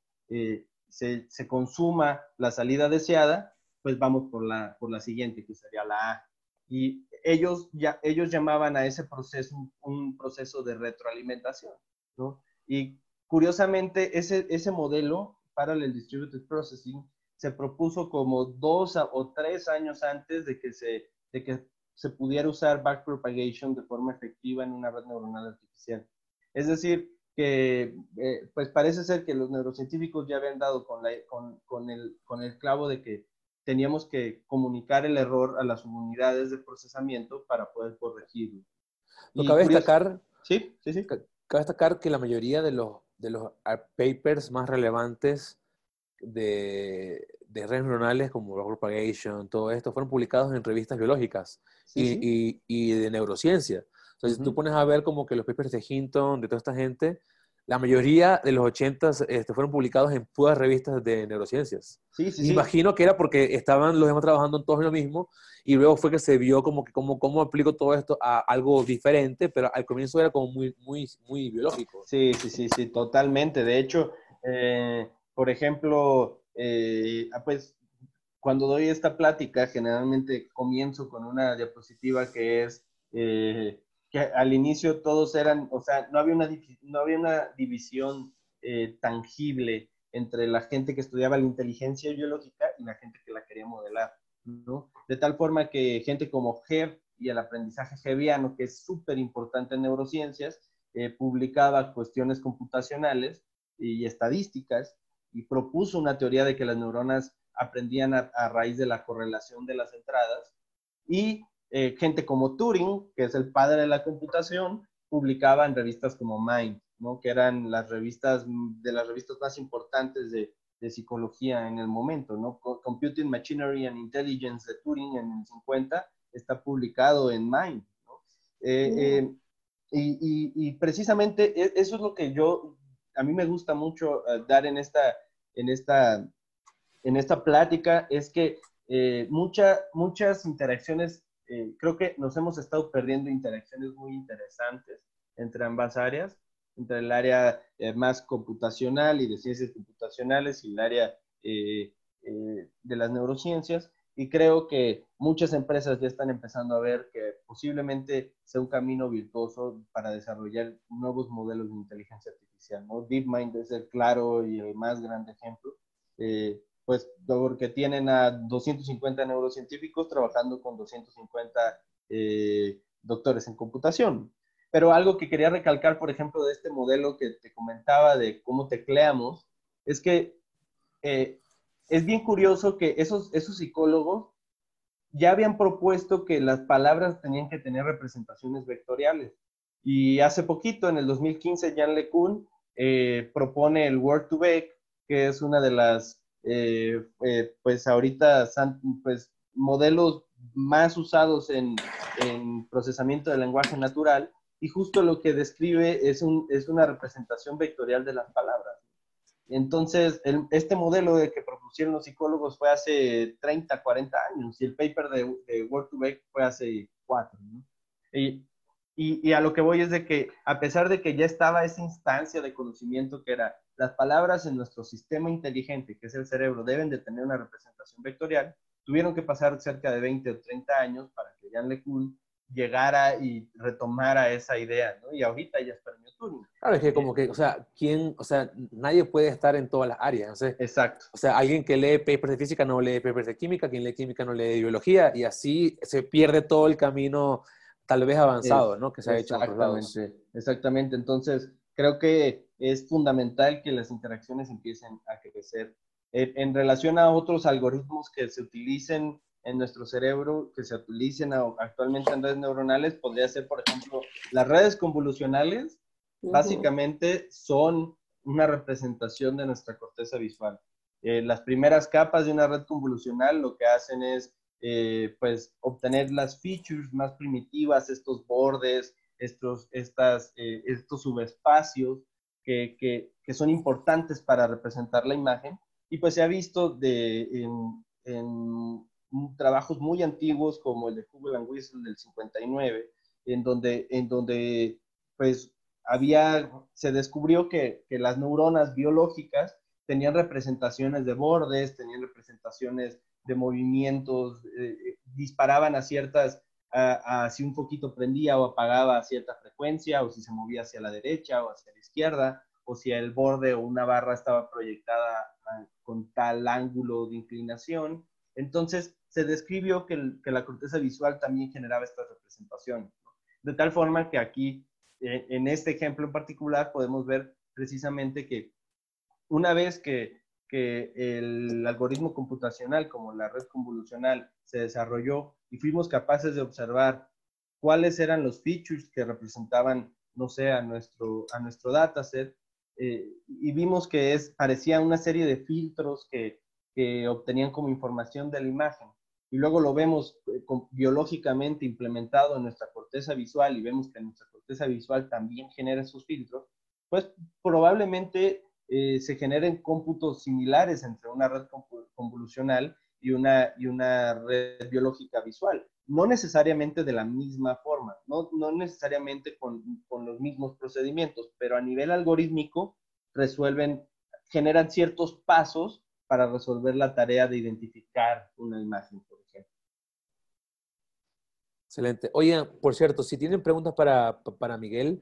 se, se, consuma la salida deseada, pues vamos por la, por la siguiente, que sería la A. Y ellos, ya, ellos llamaban a ese proceso un, proceso de retroalimentación, ¿no? Y curiosamente, ese, ese modelo, Parallel Distributed Processing, se propuso como dos o tres años antes de que se, de que se pudiera usar backpropagation de forma efectiva en una red neuronal artificial. Es decir, que eh, pues parece ser que los neurocientíficos ya habían dado con, la, con, con, el, con el clavo de que teníamos que comunicar el error a las unidades de procesamiento para poder corregirlo. Lo cabe destacar, sí, sí, sí. Cabe destacar que la mayoría de los, de los papers más relevantes de, de redes neuronales como Propagation, todo esto, fueron publicados en revistas biológicas y, y, de neurociencia. Entonces, tú pones a ver como que los papers de Hinton, de toda esta gente, la mayoría de los 80 este, fueron publicados en puras revistas de neurociencias. Sí, sí, Imagino que era porque estaban los demás trabajando en todos lo mismo y luego fue que se vio como que cómo, cómo aplico todo esto a algo diferente, pero al comienzo era como muy, muy, muy biológico. Sí, sí, sí, sí, totalmente. De hecho, eh, por ejemplo, eh, ah, pues cuando doy esta plática, generalmente comienzo con una diapositiva que es eh, que al inicio todos eran, o sea, no había una, no había una división eh, tangible entre la gente que estudiaba la inteligencia biológica y la gente que la quería modelar, ¿no? De tal forma que gente como Hebb y el aprendizaje Hebbiano, que es súper importante en neurociencias, publicaba cuestiones computacionales y estadísticas y propuso una teoría de que las neuronas aprendían a, raíz de la correlación de las entradas. Y eh, gente como Turing, que es el padre de la computación, publicaba en revistas como Mind, ¿no? que eran las revistas de las revistas más importantes de, de psicología en el momento. ¿no? Computing Machinery and Intelligence de Turing en el 50 está publicado en Mind. ¿no? Eh, eh, y, y, y, precisamente e, eso es lo que yo, a mí me gusta mucho eh, dar en esta, en, esta, en esta plática es que eh, muchas interacciones, eh, creo que nos hemos estado perdiendo interacciones muy interesantes entre ambas áreas, entre el área más computacional y de ciencias computacionales y el área de las neurociencias. Y creo que muchas empresas ya están empezando a ver que posiblemente sea un camino virtuoso para desarrollar nuevos modelos de inteligencia artificial. ¿no? DeepMind es el claro y el más grande ejemplo, eh, pues porque tienen a 250 neurocientíficos trabajando con 250 eh, doctores en computación. Pero algo que quería recalcar, por ejemplo, de este modelo que te comentaba de cómo tecleamos, es que eh, es bien curioso que esos, esos psicólogos ya habían propuesto que las palabras tenían que tener representaciones vectoriales. Y hace poquito, en el 2015, Jan LeCun eh, propone el Word to Vec, que es una de las, eh, eh, pues ahorita, pues modelos más usados en, en, procesamiento del lenguaje natural. Y justo lo que describe es, un, es una representación vectorial de las palabras. Entonces, este modelo de que propusieron los psicólogos fue hace 30, 40 años y el paper de, de Word to Back fue hace 4. Y, y, a lo que voy es de que a pesar de que ya estaba esa instancia de conocimiento que era las palabras en nuestro sistema inteligente, que es el cerebro, deben de tener una representación vectorial, tuvieron que pasar cerca de 20 o 30 años para que Jan LeCun llegara y retomara esa idea, ¿no? Y ahorita ya es premio Turing. Claro, es que como que, o sea, ¿quién, o sea, nadie puede estar en todas las áreas, ¿no? Exacto. O sea, alguien que lee papers de física no lee papers de química, quien lee química no lee biología, y así se pierde todo el camino tal vez avanzado, ¿no? Que se ha hecho en otros lados. Exactamente, entonces creo que es fundamental que las interacciones empiecen a crecer. En relación a otros algoritmos que se utilicen en nuestro cerebro que se utilicen actualmente en redes neuronales podría ser, por ejemplo, las redes convolucionales, básicamente son una representación de nuestra corteza visual. Eh, las primeras capas de una red convolucional lo que hacen es, eh, pues, obtener las features más primitivas, estos bordes, estos, estas, eh, estos subespacios que, que, que, son importantes para representar la imagen. Y pues se ha visto de, en, en trabajos muy antiguos como el de Hubble and Whistle del 59, en donde, en donde pues había, se descubrió que, que las neuronas biológicas tenían representaciones de bordes, tenían representaciones de movimientos, eh, disparaban a ciertas, si un poquito prendía o apagaba a cierta frecuencia, o si se movía hacia la derecha o hacia la izquierda, o si el borde o una barra estaba proyectada ah, con tal ángulo de inclinación. Entonces, se describió que, la corteza visual también generaba esta representación. De tal forma que aquí, eh, en este ejemplo en particular, podemos ver precisamente que una vez que, el algoritmo computacional, como la red convolucional, se desarrolló y fuimos capaces de observar cuáles eran los features que representaban, no sé, a nuestro, a nuestro dataset, eh, y vimos que es, parecía una serie de filtros que obtenían como información de la imagen. Y luego lo vemos eh, biológicamente implementado en nuestra corteza visual y vemos que nuestra corteza visual también genera esos filtros, pues probablemente eh, se generen cómputos similares entre una red convolucional y una, y una red biológica visual. No necesariamente de la misma forma, no, no necesariamente con, con los mismos procedimientos, pero a nivel algorítmico resuelven, generan ciertos pasos para resolver la tarea de identificar una imagen, por. Excelente. Oye, por cierto, si tienen preguntas para, para Miguel,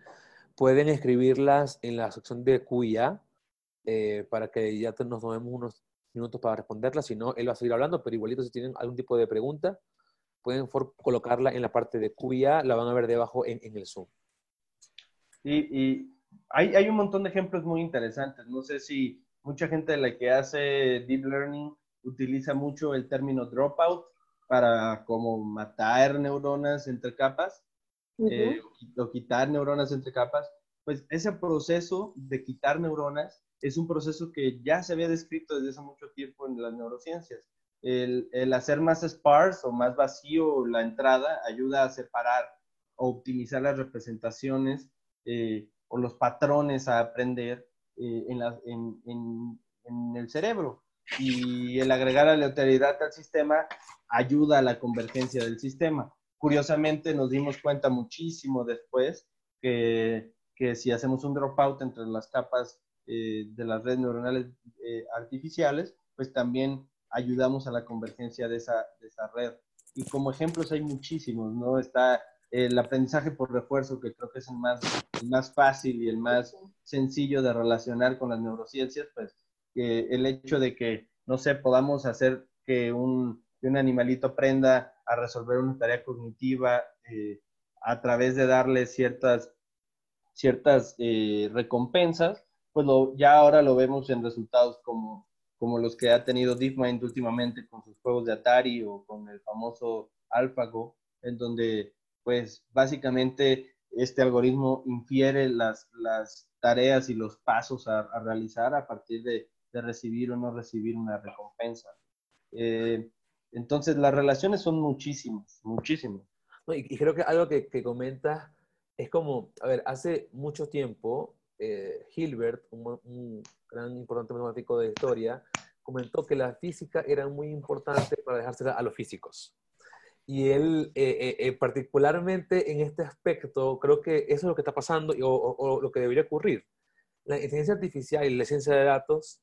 pueden escribirlas en la sección de QIA eh, para que ya nos tomemos unos minutos para responderlas. Si no, él va a seguir hablando, pero igualito si tienen algún tipo de pregunta, pueden colocarla en la parte de QIA, la van a ver debajo en, el Zoom. Y, hay, hay, un montón de ejemplos muy interesantes. No sé si mucha gente de la que hace Deep Learning utiliza mucho el término dropout para como matar neuronas entre capas eh, o quitar neuronas entre capas, pues ese proceso de quitar neuronas es un proceso que ya se había descrito desde hace mucho tiempo en las neurociencias. El, el hacer más sparse o más vacío la entrada ayuda a separar o optimizar las representaciones eh, o los patrones a aprender eh, en, la, en, en, en, el cerebro. Y el agregar aleatoriedad al sistema ayuda a la convergencia del sistema. Curiosamente nos dimos cuenta muchísimo después que, que si hacemos un dropout entre las capas eh, de las redes neuronales eh, artificiales, pues también ayudamos a la convergencia de esa, de esa red. Y como ejemplos hay muchísimos, ¿no? Está el aprendizaje por refuerzo, que creo que es el más, el más fácil y el más sencillo de relacionar con las neurociencias, pues el hecho de que, no sé, podamos hacer que un, un animalito aprenda a resolver una tarea cognitiva eh, a través de darle ciertas, ciertas eh, recompensas, pues ya ahora lo vemos en resultados como, como los que ha tenido DeepMind últimamente con sus juegos de Atari o con el famoso AlphaGo, en donde pues básicamente este algoritmo infiere las, las tareas y los pasos a, realizar a partir de, de, recibir o no recibir una recompensa. Eh, entonces, las relaciones son muchísimas, muchísimas. y, creo que algo que, que comentas es como, a ver, hace mucho tiempo, eh, Hilbert, un, gran importante matemático de historia, comentó que la física era muy importante para dejársela a los físicos. Y él, eh, eh, particularmente en este aspecto, creo que eso es lo que está pasando o, o, lo que debería ocurrir. La inteligencia artificial y la ciencia de datos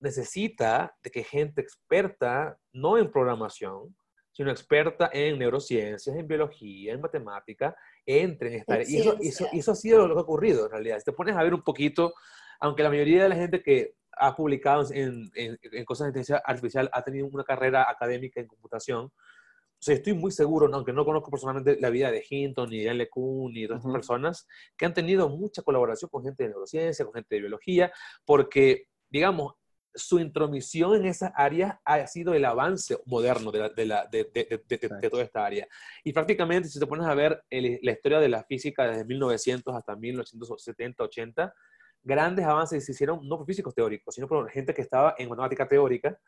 necesita de que gente experta, no en programación, sino experta en neurociencias, en biología, en matemática, entre en esta área. Y eso, eso, ha sido lo que ha ocurrido en realidad. Si te pones a ver un poquito, aunque la mayoría de la gente que ha publicado en, en, cosas de inteligencia artificial ha tenido una carrera académica en computación, o sea, estoy muy seguro, aunque no conozco personalmente la vida de Hinton, ni de L. Kuhn, ni de otras personas, que han tenido mucha colaboración con gente de neurociencia, con gente de biología, porque, digamos, su intromisión en esa área ha sido el avance moderno de, de, toda esta área. Y prácticamente, si te pones a ver la historia de la física desde 1900 hasta 1970, 80, grandes avances se hicieron no por físicos teóricos, sino por gente que estaba en matemática teórica,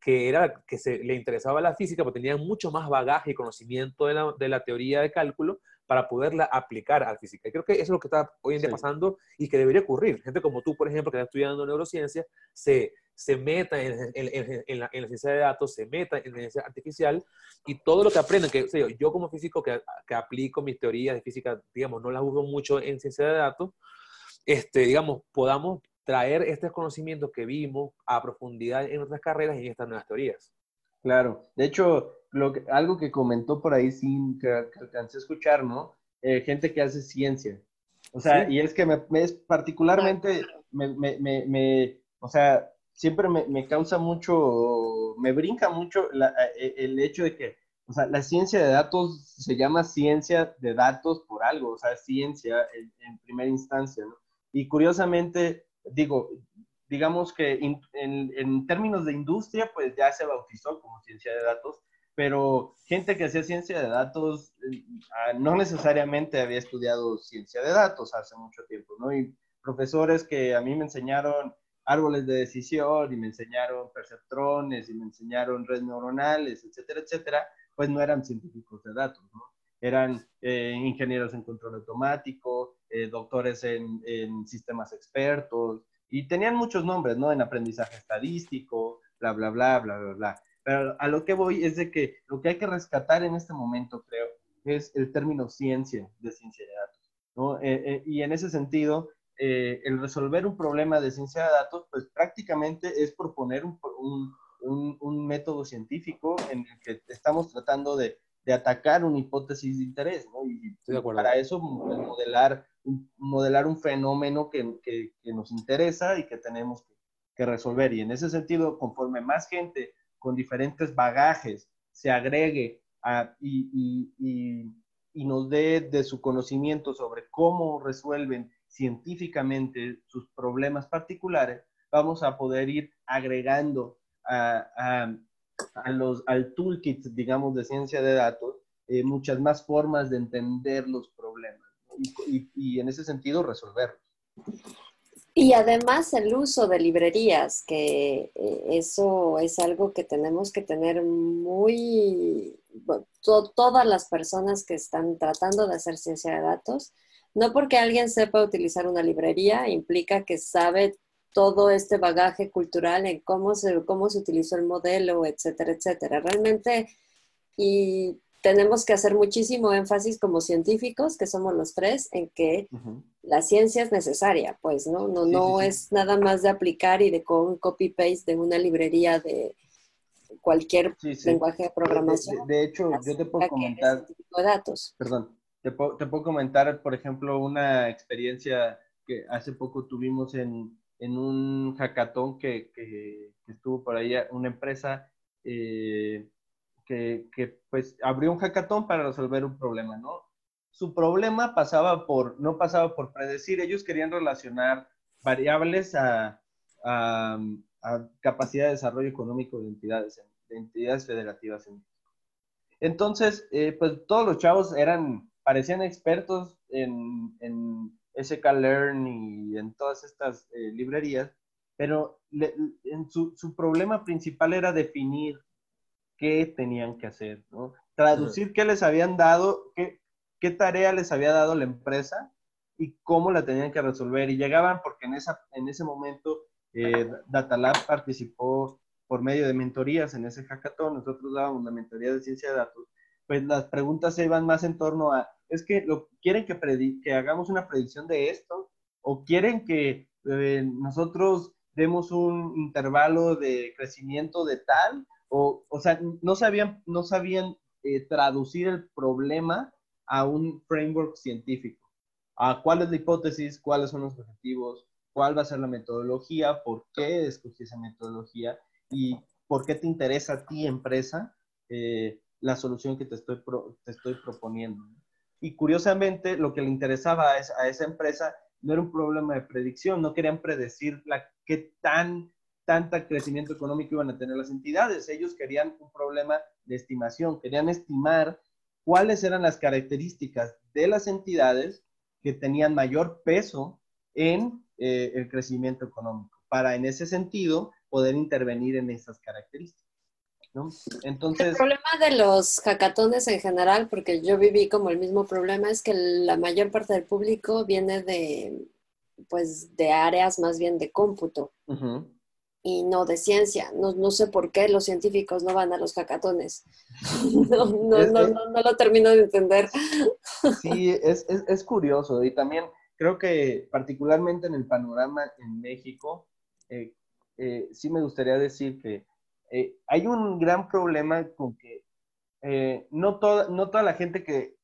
que, era, que se, le interesaba la física, porque tenían mucho más bagaje y conocimiento de la, de la teoría de cálculo para poderla aplicar a la física. Y creo que eso es lo que está hoy en día pasando y que debería ocurrir. Gente como tú, por ejemplo, que está estudiando neurociencia, se, se meta en, en, la, ciencia de datos, se meta en la ciencia artificial y todo lo que aprenden, que yo como físico que, que, aplico mis teorías de física, digamos, no las uso mucho en ciencia de datos, este, digamos, podamos traer estos conocimientos que vimos a profundidad en otras carreras y en estas nuevas teorías. Claro, de hecho, lo que, algo que comentó por ahí sin que, alcancé a escuchar, ¿no? Eh, gente que hace ciencia. O sea, y es que me, es particularmente, me, me, me, o sea, siempre me, causa mucho, me brinca mucho e, el hecho de que, o sea, la ciencia de datos se llama ciencia de datos por algo, o sea, ciencia en, en primera instancia, ¿no? Y curiosamente, digo, digamos que en, en, términos de industria, pues ya se bautizó como ciencia de datos, pero gente que hacía ciencia de datos eh, ah, no necesariamente había estudiado ciencia de datos hace mucho tiempo, ¿no? Y profesores que a mí me enseñaron árboles de decisión y me enseñaron perceptrones y me enseñaron redes neuronales, etcétera, etcétera, pues no eran científicos de datos, ¿no? Eran eh, ingenieros en control automático, eh, doctores en, en sistemas expertos, y tenían muchos nombres, ¿no? En aprendizaje estadístico, bla, bla, bla, bla, bla, bla. Pero a lo que voy es de que lo que hay que rescatar en este momento, creo, es el término ciencia de ciencia de datos, ¿no? Eh, eh, y en ese sentido, eh, el resolver un problema de ciencia de datos, pues prácticamente es proponer un, un, un, método científico en el que estamos tratando de, de atacar una hipótesis de interés, ¿no? Y para eso modelar modelar un fenómeno que, que, nos interesa y que tenemos que, resolver. Y en ese sentido, conforme más gente con diferentes bagajes se agregue a, y, y, y, nos dé de su conocimiento sobre cómo resuelven científicamente sus problemas particulares, vamos a poder ir agregando a, a, a los, al toolkit, digamos, de ciencia de datos, eh, muchas más formas de entender los problemas y, en ese sentido resolverlos. Y además el uso de librerías, que eh, eso es algo que tenemos que tener muy, todas las personas que están tratando de hacer ciencia de datos, no porque alguien sepa utilizar una librería implica que sabe todo este bagaje cultural en cómo se, cómo se utilizó el modelo, etcétera, etcétera. Realmente, y tenemos que hacer muchísimo énfasis como científicos, que somos los tres, en que la ciencia es necesaria, pues, ¿no? No, no es nada más de aplicar y de con copy-paste de una librería de cualquier lenguaje de programación. De, hecho, yo te puedo comentar... datos. Perdón, te puedo, te puedo, comentar, por ejemplo, una experiencia que hace poco tuvimos en, en un hackathon que, que, estuvo por ahí, una empresa... Eh, que, pues abrió un hackathon para resolver un problema, ¿no? Su problema pasaba por, no pasaba por predecir, ellos querían relacionar variables a, capacidad de desarrollo económico de entidades, de entidades federativas en México. Entonces, eh, pues todos los chavos eran, parecían expertos en, en SK y en todas estas eh, librerías, pero su, su, problema principal era definir qué tenían que hacer, ¿no? Traducir qué les habían dado, qué, qué tarea les había dado la empresa y cómo la tenían que resolver. Y llegaban porque en, esa, en ese momento eh, Datalab participó por medio de mentorías en ese hackathon, nosotros dábamos una mentoría de ciencia de datos, pues las preguntas se iban más en torno a, es que lo, quieren que, que hagamos una predicción de esto o quieren que eh, nosotros demos un intervalo de crecimiento de tal o, o sea, no sabían, no sabían eh, traducir el problema a un framework científico. A cuál es la hipótesis, cuáles son los objetivos, cuál va a ser la metodología, por qué escogí esa metodología y por qué te interesa a ti, empresa, eh, la solución que te estoy, te estoy proponiendo. Y curiosamente, lo que le interesaba a esa, a esa, empresa no era un problema de predicción, no querían predecir la, qué tan tanta crecimiento económico iban a tener las entidades. Ellos querían un problema de estimación, querían estimar cuáles eran las características de las entidades que tenían mayor peso en eh, el crecimiento económico, para en ese sentido poder intervenir en esas características. Entonces, el problema de los hackatones en general, porque yo viví como el mismo problema, es que la mayor parte del público viene de, pues, de áreas más bien de cómputo y no de ciencia. No, no, sé por qué los científicos no van a los hackatones. No, no, no, no, lo termino de entender. Sí, es, es, es, curioso y también creo que particularmente en el panorama en México, eh, eh, sí me gustaría decir que eh, hay un gran problema con que no, toda, no toda la gente que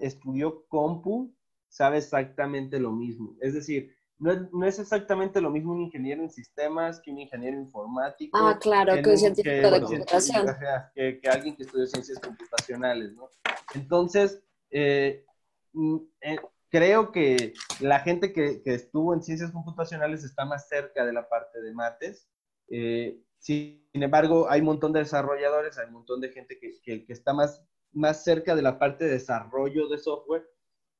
estudió compu sabe exactamente lo mismo. Es decir, no es, exactamente lo mismo un ingeniero en sistemas que un ingeniero informático. Ah, claro, que, un científico de computación. Que, alguien que estudió ciencias computacionales, ¿no? Entonces, eh, mm, eh, creo que la gente que, estuvo en ciencias computacionales está más cerca de la parte de mates. Eh, sin embargo, hay un montón de desarrolladores, hay un montón de gente que, está más, más cerca de la parte de desarrollo de software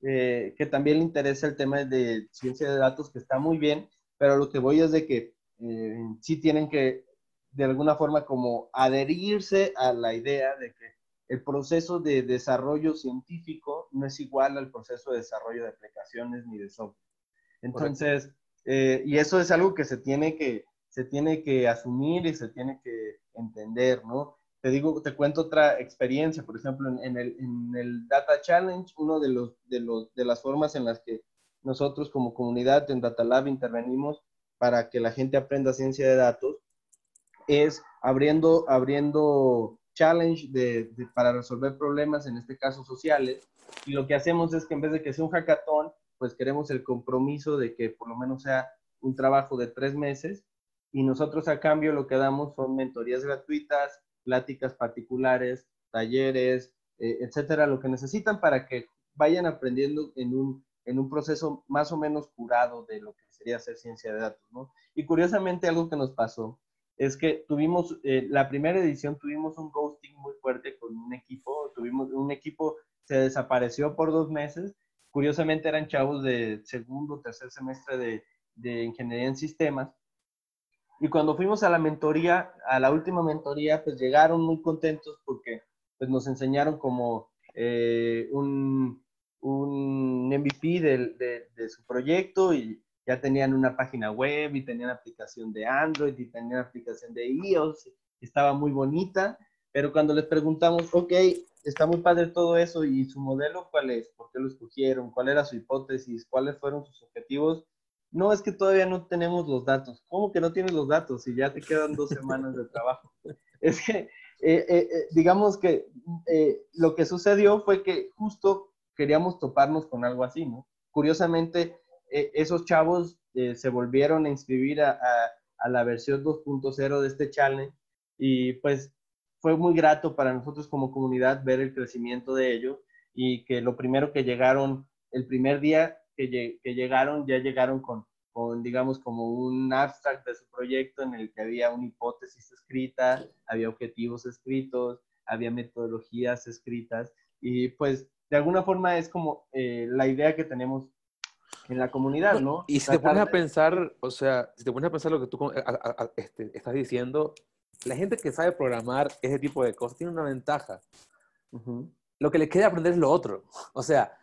eh, que también le interesa el tema de ciencia de datos, que está muy bien, pero lo que voy es de que eh, sí tienen que, de alguna forma, como adherirse a la idea de que el proceso de desarrollo científico no es igual al proceso de desarrollo de aplicaciones ni de software. Entonces, eh, y eso es algo que se tiene que, se tiene que asumir y se tiene que entender, ¿no? Te digo, te cuento otra experiencia, por ejemplo, en, el, en el, Data Challenge, uno de, los, de, los, de las formas en las que nosotros como comunidad en Data Lab intervenimos para que la gente aprenda ciencia de datos es abriendo, abriendo challenge de, para resolver problemas, en este caso sociales, y lo que hacemos es que en vez de que sea un hackathon, pues queremos el compromiso de que por lo menos sea un trabajo de tres meses, y nosotros a cambio lo que damos son mentorías gratuitas, pláticas particulares, talleres, eh, etcétera, lo que necesitan para que vayan aprendiendo en un, en un proceso más o menos curado de lo que sería hacer ciencia de datos, ¿no? Y curiosamente algo que nos pasó es que tuvimos, eh, la primera edición tuvimos un ghosting muy fuerte con un equipo, tuvimos un equipo, se desapareció por dos meses, curiosamente eran chavos de segundo, tercer semestre de, de ingeniería en sistemas, y cuando fuimos a la mentoría, a la última mentoría, pues llegaron muy contentos porque pues nos enseñaron como eh, un, un, MVP de, de, su proyecto y ya tenían una página web y tenían aplicación de Android y tenían aplicación de iOS. Estaba muy bonita, pero cuando les preguntamos, ok, está muy padre todo eso y su modelo, ¿cuál es? ¿Por qué lo escogieron? ¿Cuál era su hipótesis? ¿Cuáles fueron sus objetivos? No, es que todavía no tenemos los datos. ¿Cómo que no tienes los datos si ya te quedan dos semanas de trabajo? Es que, eh, eh, eh, digamos que lo que sucedió fue que justo queríamos toparnos con algo así, ¿no? Curiosamente, esos chavos se volvieron a inscribir a, a la versión 2.0 de este challenge y pues fue muy grato para nosotros como comunidad ver el crecimiento de ellos y que lo primero que llegaron el primer día que, llegaron, ya llegaron con, con, digamos, como un abstract de su proyecto en el que había una hipótesis escrita, había objetivos escritos, había metodologías escritas y pues de alguna forma es como eh, la idea que tenemos en la comunidad, ¿no? Y si te pones a pensar, o sea, si te pones a pensar lo que tú este, estás diciendo, la gente que sabe programar ese tipo de cosas tiene una ventaja. Lo que le queda aprender es lo otro. O sea,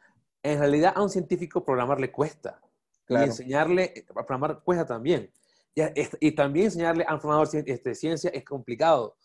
en realidad a un científico programar le cuesta. Y enseñarle a programar cuesta también. Y, también enseñarle a un formador este, ciencia es complicado.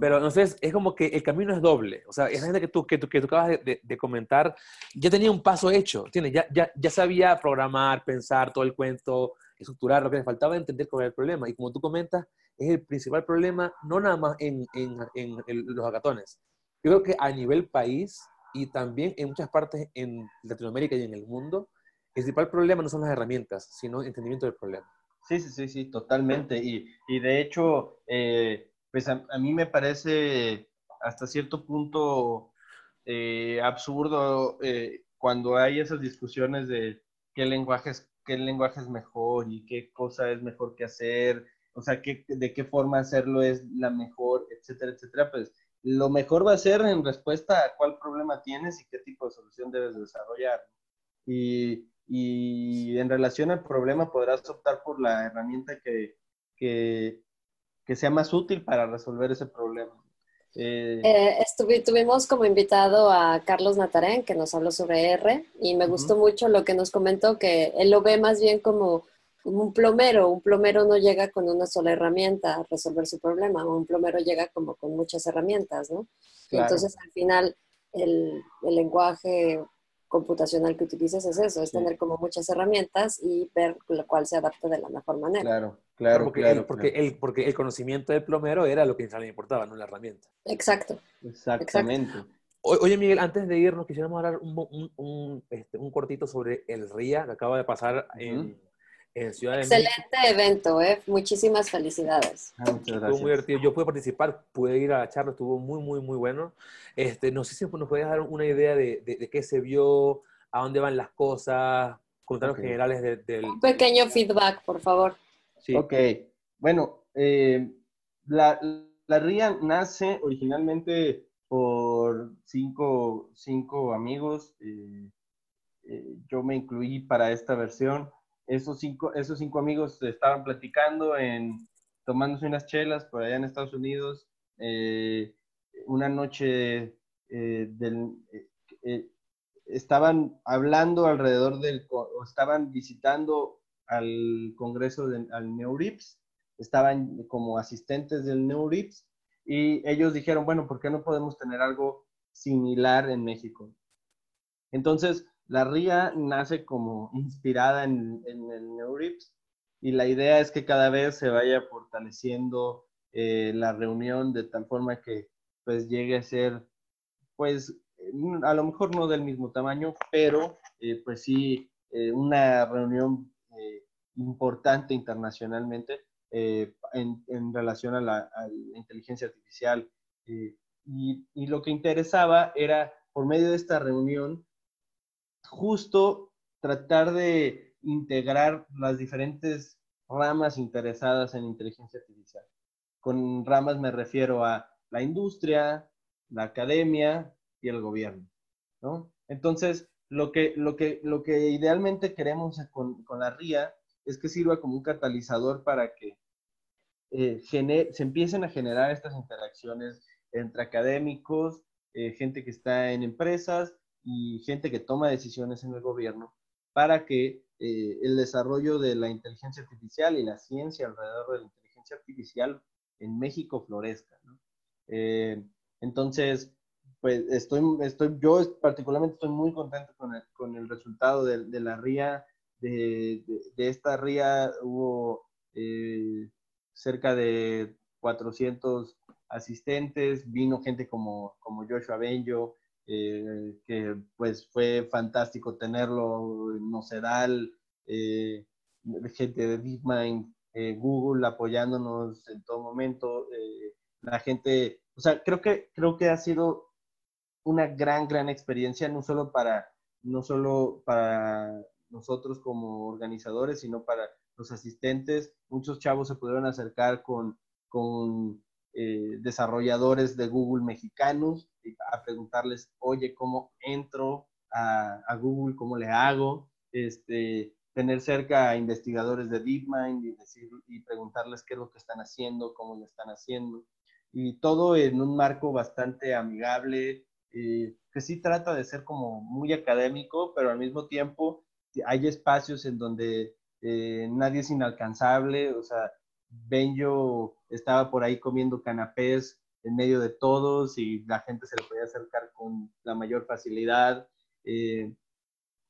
Pero entonces es como que el camino es doble. O sea, esa gente que tú, que tú, que tú acabas de, comentar ya tenía un paso hecho. ¿entiendes? Ya, ya, ya sabía programar, pensar todo el cuento, estructurar. Lo que le faltaba entender cuál era el problema. Y como tú comentas, es el principal problema, no nada más en, en, en los hackatones. Yo creo que a nivel país y también en muchas partes en Latinoamérica y en el mundo, el principal problema no son las herramientas, sino el entendimiento del problema. Sí, sí, sí, sí, totalmente. Y, y de hecho, eh, pues a, mí me parece hasta cierto punto eh, absurdo eh, cuando hay esas discusiones de qué lenguaje, es, qué lenguaje es mejor y qué cosa es mejor que hacer, o sea, qué, de qué forma hacerlo es la mejor, etcétera, etcétera. Pues lo mejor va a ser en respuesta a cuál problema tienes y qué tipo de solución debes desarrollar. Y, y en relación al problema podrás optar por la herramienta que, que, que sea más útil para resolver ese problema. Eh, eh tuvimos como invitado a Carlos Natarén, que nos habló sobre R, y me gustó mucho lo que nos comentó, que él lo ve más bien como un plomero. Un plomero no llega con una sola herramienta a resolver su problema, un plomero llega como con muchas herramientas, ¿no? entonces al final el, lenguaje computacional que utilices es eso, es tener como muchas herramientas y ver lo cual se adapta de la mejor manera. Claro, claro, porque, claro. el, porque, El, porque el conocimiento del plomero era lo que le importaba, no la herramienta. Exacto. Exactamente. Oye, Miguel, antes de irnos, quisiéramos hablar un, un, un, este, un cortito sobre el RIA que acaba de pasar en, en Ciudad de Excelente evento, ¿eh? Muchísimas felicidades. Ah, muchas gracias. Estuvo muy divertido. Yo pude participar, pude ir a la charla, estuvo muy, muy, muy bueno. Este, no sé si nos puedes dar una idea de, de, de qué se vio, a dónde van las cosas, comentarios Ok. generales de- del... Un pequeño feedback, por favor. Sí. Ok, bueno, eh, la, la RIA nace originalmente por cinco, cinco amigos. eh, eh, yo me incluí para esta versión. Esos cinco, esos cinco amigos estaban platicando, en, tomándose unas chelas por allá en Estados Unidos. eh, una noche eh, eh, estaban hablando alrededor del, estaban visitando al congreso del al NeurIPS, estaban como asistentes del NeurIPS y ellos dijeron, bueno, ¿por qué no podemos tener algo similar en México? Entonces, la RIA nace como inspirada en, el NeurIPS y la idea es que cada vez se vaya fortaleciendo eh, la reunión de tal forma que pues llegue a ser, pues, a lo mejor no del mismo tamaño, pero eh, pues sí, eh, una reunión importante internacionalmente en, relación a la, inteligencia artificial. Y, lo que interesaba era, por medio de esta reunión, justo tratar de integrar las diferentes ramas interesadas en inteligencia artificial. Con ramas me refiero a la industria, la academia y el gobierno, ¿no? Entonces, lo que, lo que, lo que idealmente queremos con, con la RIA es que sirva como un catalizador para que eh, se empiecen a generar estas interacciones entre académicos, eh, gente que está en empresas y gente que toma decisiones en el gobierno para que eh, el desarrollo de la inteligencia artificial y la ciencia alrededor de la inteligencia artificial en México florezca. ¿no? Eh, entonces, pues estoy, estoy, yo particularmente estoy muy contento con el, con el resultado de, de, la RIA. De, de, de, esta RIA hubo eh, cerca de 400 asistentes, vino gente como, como Joshua Benjo, eh, que pues fue fantástico tenerlo, Nocedal, eh, gente de DeepMind, eh, Google apoyándonos en todo momento, eh, la gente, o sea, creo que, creo que ha sido una gran, gran experiencia, no solo para, no solo para nosotros como organizadores, sino para los asistentes. Muchos chavos se pudieron acercar con eh, desarrolladores de Google mexicanos a preguntarles, oye, ¿cómo entro a, Google? ¿Cómo le hago? Este, tener cerca a investigadores de DeepMind y, y preguntarles qué es lo que están haciendo, cómo lo están haciendo. Y todo en un marco bastante amigable, eh, que sí trata de ser como muy académico, pero al mismo tiempo hay espacios en donde eh, nadie es inalcanzable, o sea, Benjo estaba por ahí comiendo canapés en medio de todos y la gente se le podía acercar con la mayor facilidad. Eh,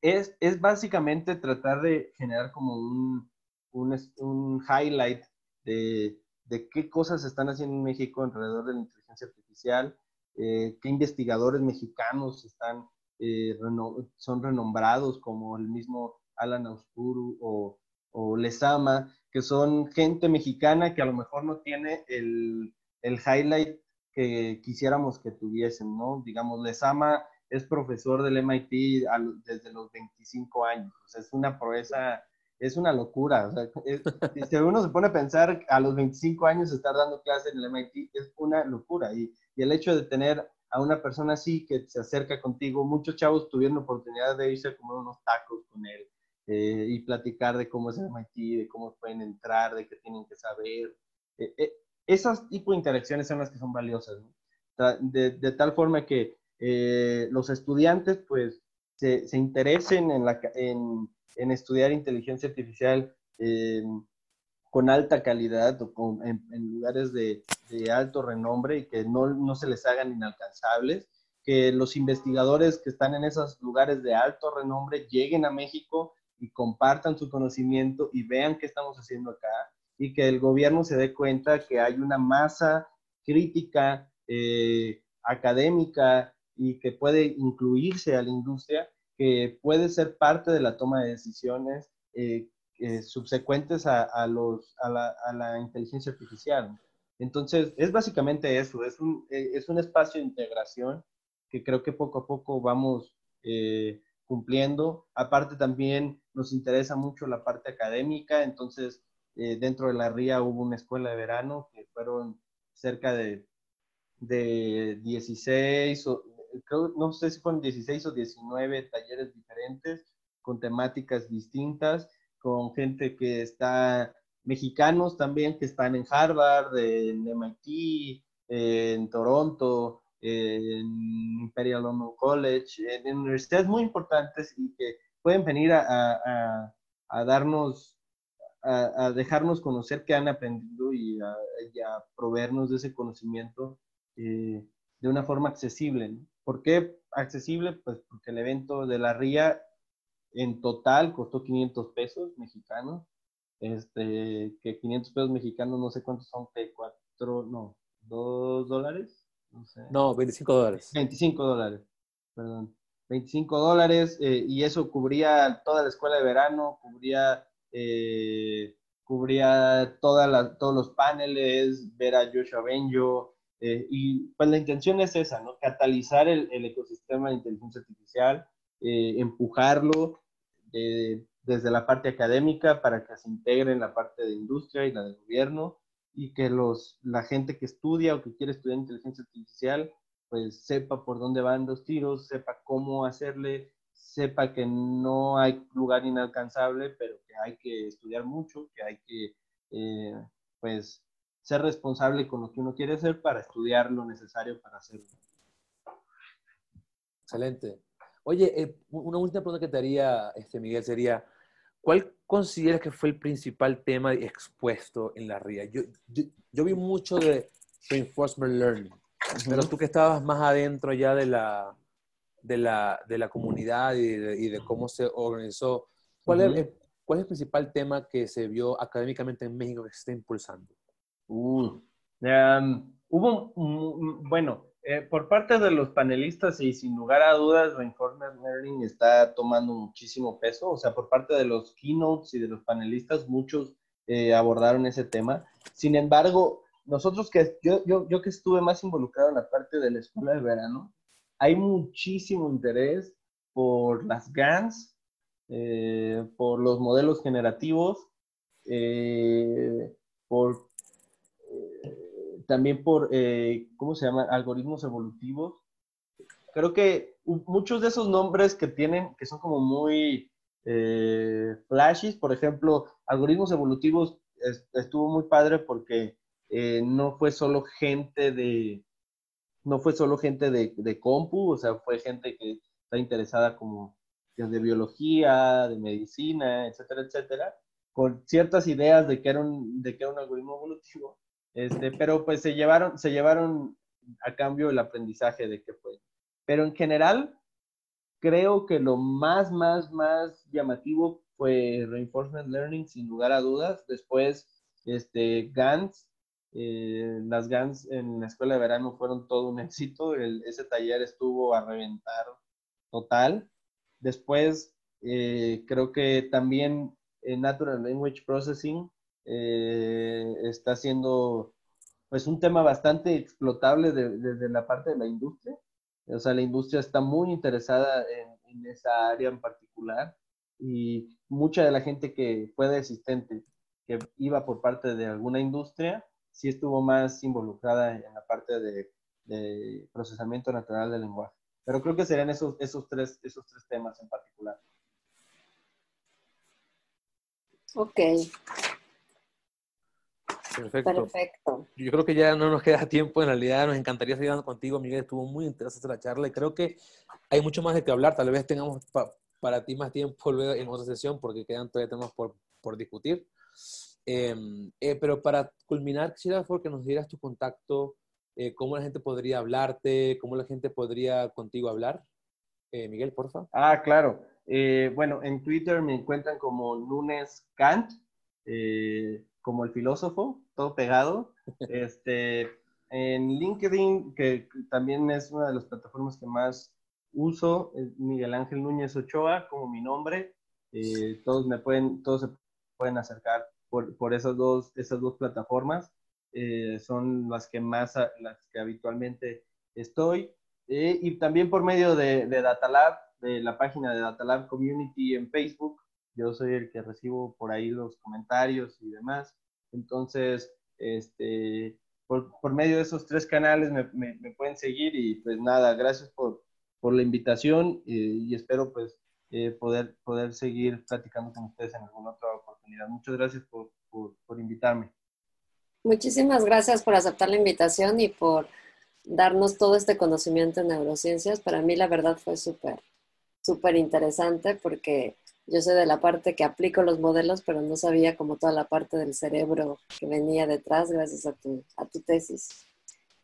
es, es, básicamente tratar de generar como un, un, un highlight de, de, qué cosas se están haciendo en México alrededor de la inteligencia artificial, eh, qué investigadores mexicanos están, eh, son renombrados como el mismo Alan Auspuru o, o Lezama, que son gente mexicana que a lo mejor no tiene el, el highlight que quisiéramos que tuviesen, ¿no? Digamos, Lezama es profesor del MIT desde los 25 años, o sea, es una proeza, es una locura, o sea, es, si uno se pone a pensar a los 25 años estar dando clases en el MIT es una locura, y, y el hecho de tener a una persona así que se acerca contigo, muchos chavos tuvieron oportunidad de irse a comer unos tacos con él, eh, y platicar de cómo es el MIT, de cómo pueden entrar, de qué tienen que saber. Eh, eh, esas tipo de interacciones son las que son valiosas, ¿no? de, de, tal forma que eh, los estudiantes pues se, se interesen en, la, en, en, estudiar inteligencia artificial con alta calidad o con, en, en, lugares de, de, alto renombre y que no, no se les hagan inalcanzables que los investigadores que están en esos lugares de alto renombre lleguen a México y compartan su conocimiento y vean qué estamos haciendo acá y que el gobierno se dé cuenta que hay una masa crítica eh, académica y que puede incluirse a la industria, que puede ser parte de la toma de decisiones eh, eh, subsecuentes a, los, a, la, a, la, inteligencia artificial. Entonces, es básicamente eso, es un, es un espacio de integración que creo que poco a poco vamos cumpliendo. Aparte también nos interesa mucho la parte académica, entonces eh, dentro de la RIA hubo una escuela de verano que fueron cerca de, de 16, o, no sé si fueron 16 o 19 talleres diferentes con temáticas distintas, con gente que está, mexicanos también que están en Harvard, en MIT, en Toronto, en Imperial London College, en, universidades muy importantes y que pueden venir a, a, darnos, a, dejarnos conocer qué han aprendido y a, proveernos de ese conocimiento eh, de una forma accesible. ¿Por qué accesible? Pues porque el evento de la RIA en total costó 500 pesos mexicanos. Este, que 500 pesos mexicanos, no sé cuántos son, que 4, no, 2 dólares no 25 dólares. 25 dólares, perdón. 25 dólares eh, y eso cubría toda la escuela de verano, cubría, eh, cubría toda todos los paneles, ver a Joshua Benjo. Eh, y pues la intención es esa, ¿no? Catalizar el, el ecosistema de inteligencia artificial, empujarlo desde la parte académica para que se integre en la parte de industria y la de gobierno y que los, la gente que estudia o que quiere estudiar inteligencia artificial, pues sepa por dónde van los tiros, sepa cómo hacerle, sepa que no hay lugar inalcanzable, pero que hay que estudiar mucho, que hay que, eh, pues, ser responsable con lo que uno quiere hacer para estudiar lo necesario para hacerlo. Excelente. Oye, eh, una última pregunta que te haría, este, Miguel, sería, ¿Cuál consideras que fue el principal tema expuesto en la RIA? Yo, yo, vi mucho de reinforcement learning, pero tú que estabas más adentro ya de la, de la, de la comunidad y de, cómo se organizó, ¿cuál, es, ¿cuál es el principal tema que se vio académicamente en México que se está impulsando? Uh, hubo, bueno, eh, por parte de los panelistas y sin lugar a dudas, Reinforcement Learning está tomando muchísimo peso. O sea, por parte de los keynotes y de los panelistas, muchos eh, abordaron ese tema. Sin embargo, nosotros que yo, yo, yo que estuve más involucrado en la parte de la escuela de verano, hay muchísimo interés por las GANs, eh, por los modelos generativos, por también por, eh, ¿cómo se llama? Algoritmos evolutivos. Creo que muchos de esos nombres que tienen, que son como muy eh, por ejemplo, algoritmos evolutivos estuvo muy padre porque eh, no fue solo gente de, no fue solo gente de, de, compu, o sea, fue gente que está interesada como de biología, de medicina, etcétera, etcétera, con ciertas ideas de que era un, de que era un algoritmo evolutivo este, pero pues se llevaron, se llevaron a cambio el aprendizaje de que fue. Pero en general, creo que lo más, más, más llamativo fue Reinforcement Learning, sin lugar a dudas. Después, este, GANs, eh, las GANs en la escuela de verano fueron todo un éxito. ese taller estuvo a reventar total. Después, eh, creo que también en Natural Language Processing eh, está siendo pues un tema bastante explotable desde la parte de la industria. O sea, la industria está muy interesada en, esa área en particular y mucha de la gente que fue de asistente, que iba por parte de alguna industria, sí estuvo más involucrada en la parte de, de procesamiento natural del lenguaje. Pero creo que serían esos, esos, tres, esos tres temas en particular. Ok. Perfecto. Yo creo que ya no nos queda tiempo, en realidad nos encantaría seguir hablando contigo, Miguel, estuvo muy interesante la charla y creo que hay mucho más de qué hablar, tal vez tengamos para ti más tiempo luego en otra sesión porque quedan todavía temas por, por discutir. Em, eh, pero para culminar, quisiera que nos dieras tu contacto eh, cómo la gente podría hablarte, cómo la gente podría contigo hablar. Eh, Miguel, porfa. Ah, claro. Eh, bueno, en Twitter me encuentran como Nunes Kant, como el filósofo, todo pegado. Este, en LinkedIn, que también es una de las plataformas que más uso, es Miguel Ángel Núñez Ochoa, como mi nombre. todos me pueden, todos se pueden acercar por, por esas, dos, esas dos plataformas. Eh, son las que más, las que habitualmente estoy. Eh, y también por medio de, de Datalab, de la página de Datalab Community en Facebook. Yo soy el que recibo por ahí los comentarios y demás. Entonces, este, por, por medio de esos tres canales me, pueden seguir y pues nada, gracias por, por la invitación y, y espero pues eh, poder, poder seguir platicando con ustedes en alguna otra oportunidad. Muchas gracias por, por, por invitarme. Muchísimas gracias por aceptar la invitación y por darnos todo este conocimiento en neurociencias. Para mí la verdad fue súper, súper interesante porque yo sé de la parte que aplico los modelos, pero no sabía como toda la parte del cerebro que venía detrás gracias a tu, a tu tesis.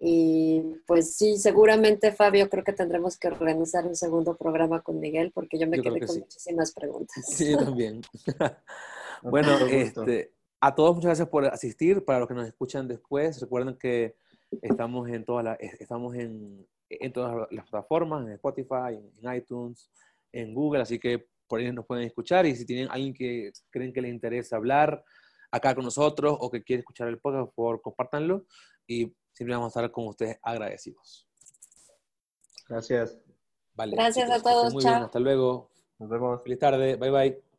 Y pues sí, seguramente Fabio, creo que tendremos que organizar un segundo programa con Miguel porque yo me quedé con muchísimas preguntas. Sí, también. bueno, este, a todos muchas gracias por asistir. Para los que nos escuchan después, recuerden que estamos en todas las, estamos en, en, todas las plataformas, en Spotify, en, iTunes, en Google, así que por ahí nos pueden escuchar y si tienen alguien que creen que les interesa hablar acá con nosotros o que quiere escuchar el podcast, por favor, compártanlo y siempre vamos a estar con ustedes agradecidos. Gracias. Vale, Gracias a todos. Muy Bien, hasta luego. Nos vemos. Feliz tarde. Bye bye.